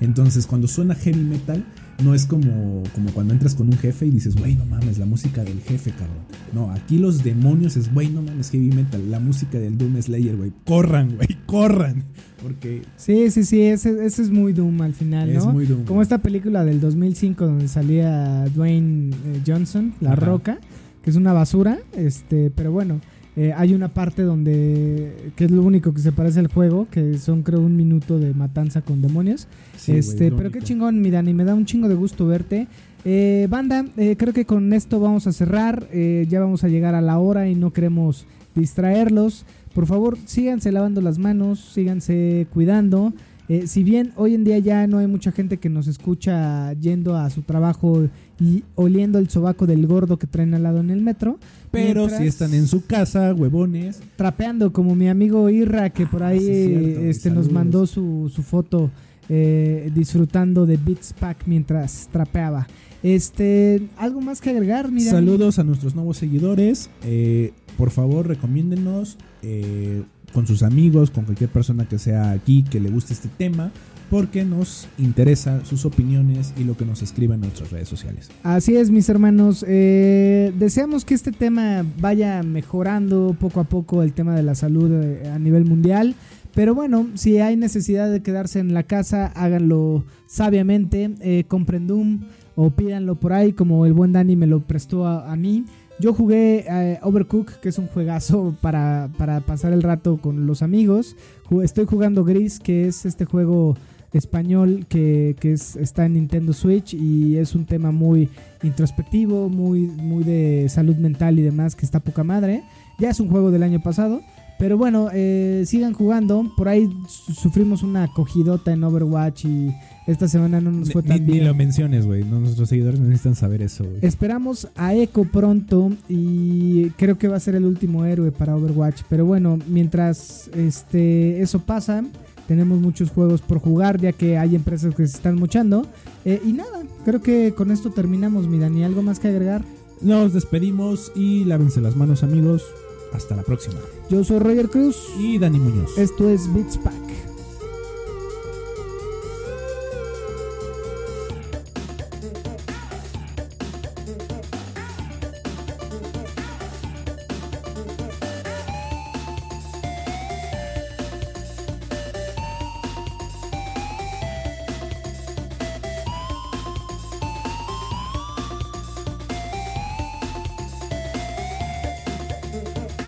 Entonces, cuando suena heavy metal, no es como, como cuando entras con un jefe y dices, güey, no mames, la música del jefe, cabrón. No, aquí los demonios es, güey, no mames, heavy metal. La música del Doom Slayer, güey. Corran, güey, corran. Porque Sí, sí, sí, ese, ese es muy Doom al final, ¿no? es muy Doom. Como esta película del 2005 donde salía Dwayne eh, Johnson, La Ajá. Roca, que es una basura, este, pero bueno, eh, hay una parte donde que es lo único que se parece al juego, que son creo un minuto de matanza con demonios. Sí, este, pero qué chingón, mi Dani, me da un chingo de gusto verte. Eh, banda, eh, creo que con esto vamos a cerrar. eh, ya vamos a llegar a la hora y no queremos distraerlos. Por favor, síganse lavando las manos, síganse cuidando. Eh, si bien hoy en día ya no hay mucha gente que nos escucha yendo a su trabajo y oliendo el sobaco del gordo que traen al lado en el metro, Pero si están en su casa, huevones. trapeando como mi amigo Irra que por ahí Ah, cierto, güey, este nos mandó su, su foto eh, disfrutando de Beats Pack mientras trapeaba. Este, algo más que agregar, mira. Saludos a nuestros nuevos seguidores. Eh, por favor, recomiéndenos eh, con sus amigos, con cualquier persona que sea aquí que le guste este tema, porque nos interesa sus opiniones y lo que nos escriban en nuestras redes sociales. Así es, mis hermanos. Eh, deseamos que este tema vaya mejorando poco a poco el tema de la salud eh, a nivel mundial. Pero bueno, si hay necesidad de quedarse en la casa, háganlo sabiamente. Eh, compren Doom o pídanlo por ahí, como el buen Dani me lo prestó a mí. Yo jugué eh, Overcook, que es un juegazo para, para pasar el rato con los amigos. Estoy jugando Gris, que es este juego español que, que es, está en Nintendo Switch y es un tema muy introspectivo, muy, muy de salud mental y demás, que está poca madre. Ya es un juego del año pasado. Pero bueno, eh, sigan jugando. Por ahí su- sufrimos una acogidota en Overwatch y esta semana no nos fue Ni, tan ni bien. lo menciones, güey. No, nuestros seguidores necesitan saber eso, güey. Esperamos a Echo pronto y creo que va a ser el último héroe para Overwatch. Pero bueno, mientras este eso pasa, tenemos muchos juegos por jugar ya que hay empresas que se están muchando. Eh, y nada, creo que con esto terminamos, mi Dani. ¿Algo más que agregar? Nos despedimos y lávense las manos, amigos. Hasta la próxima. Yo soy Roger Cruz. Y Dani Muñoz. Esto es Beats Pack.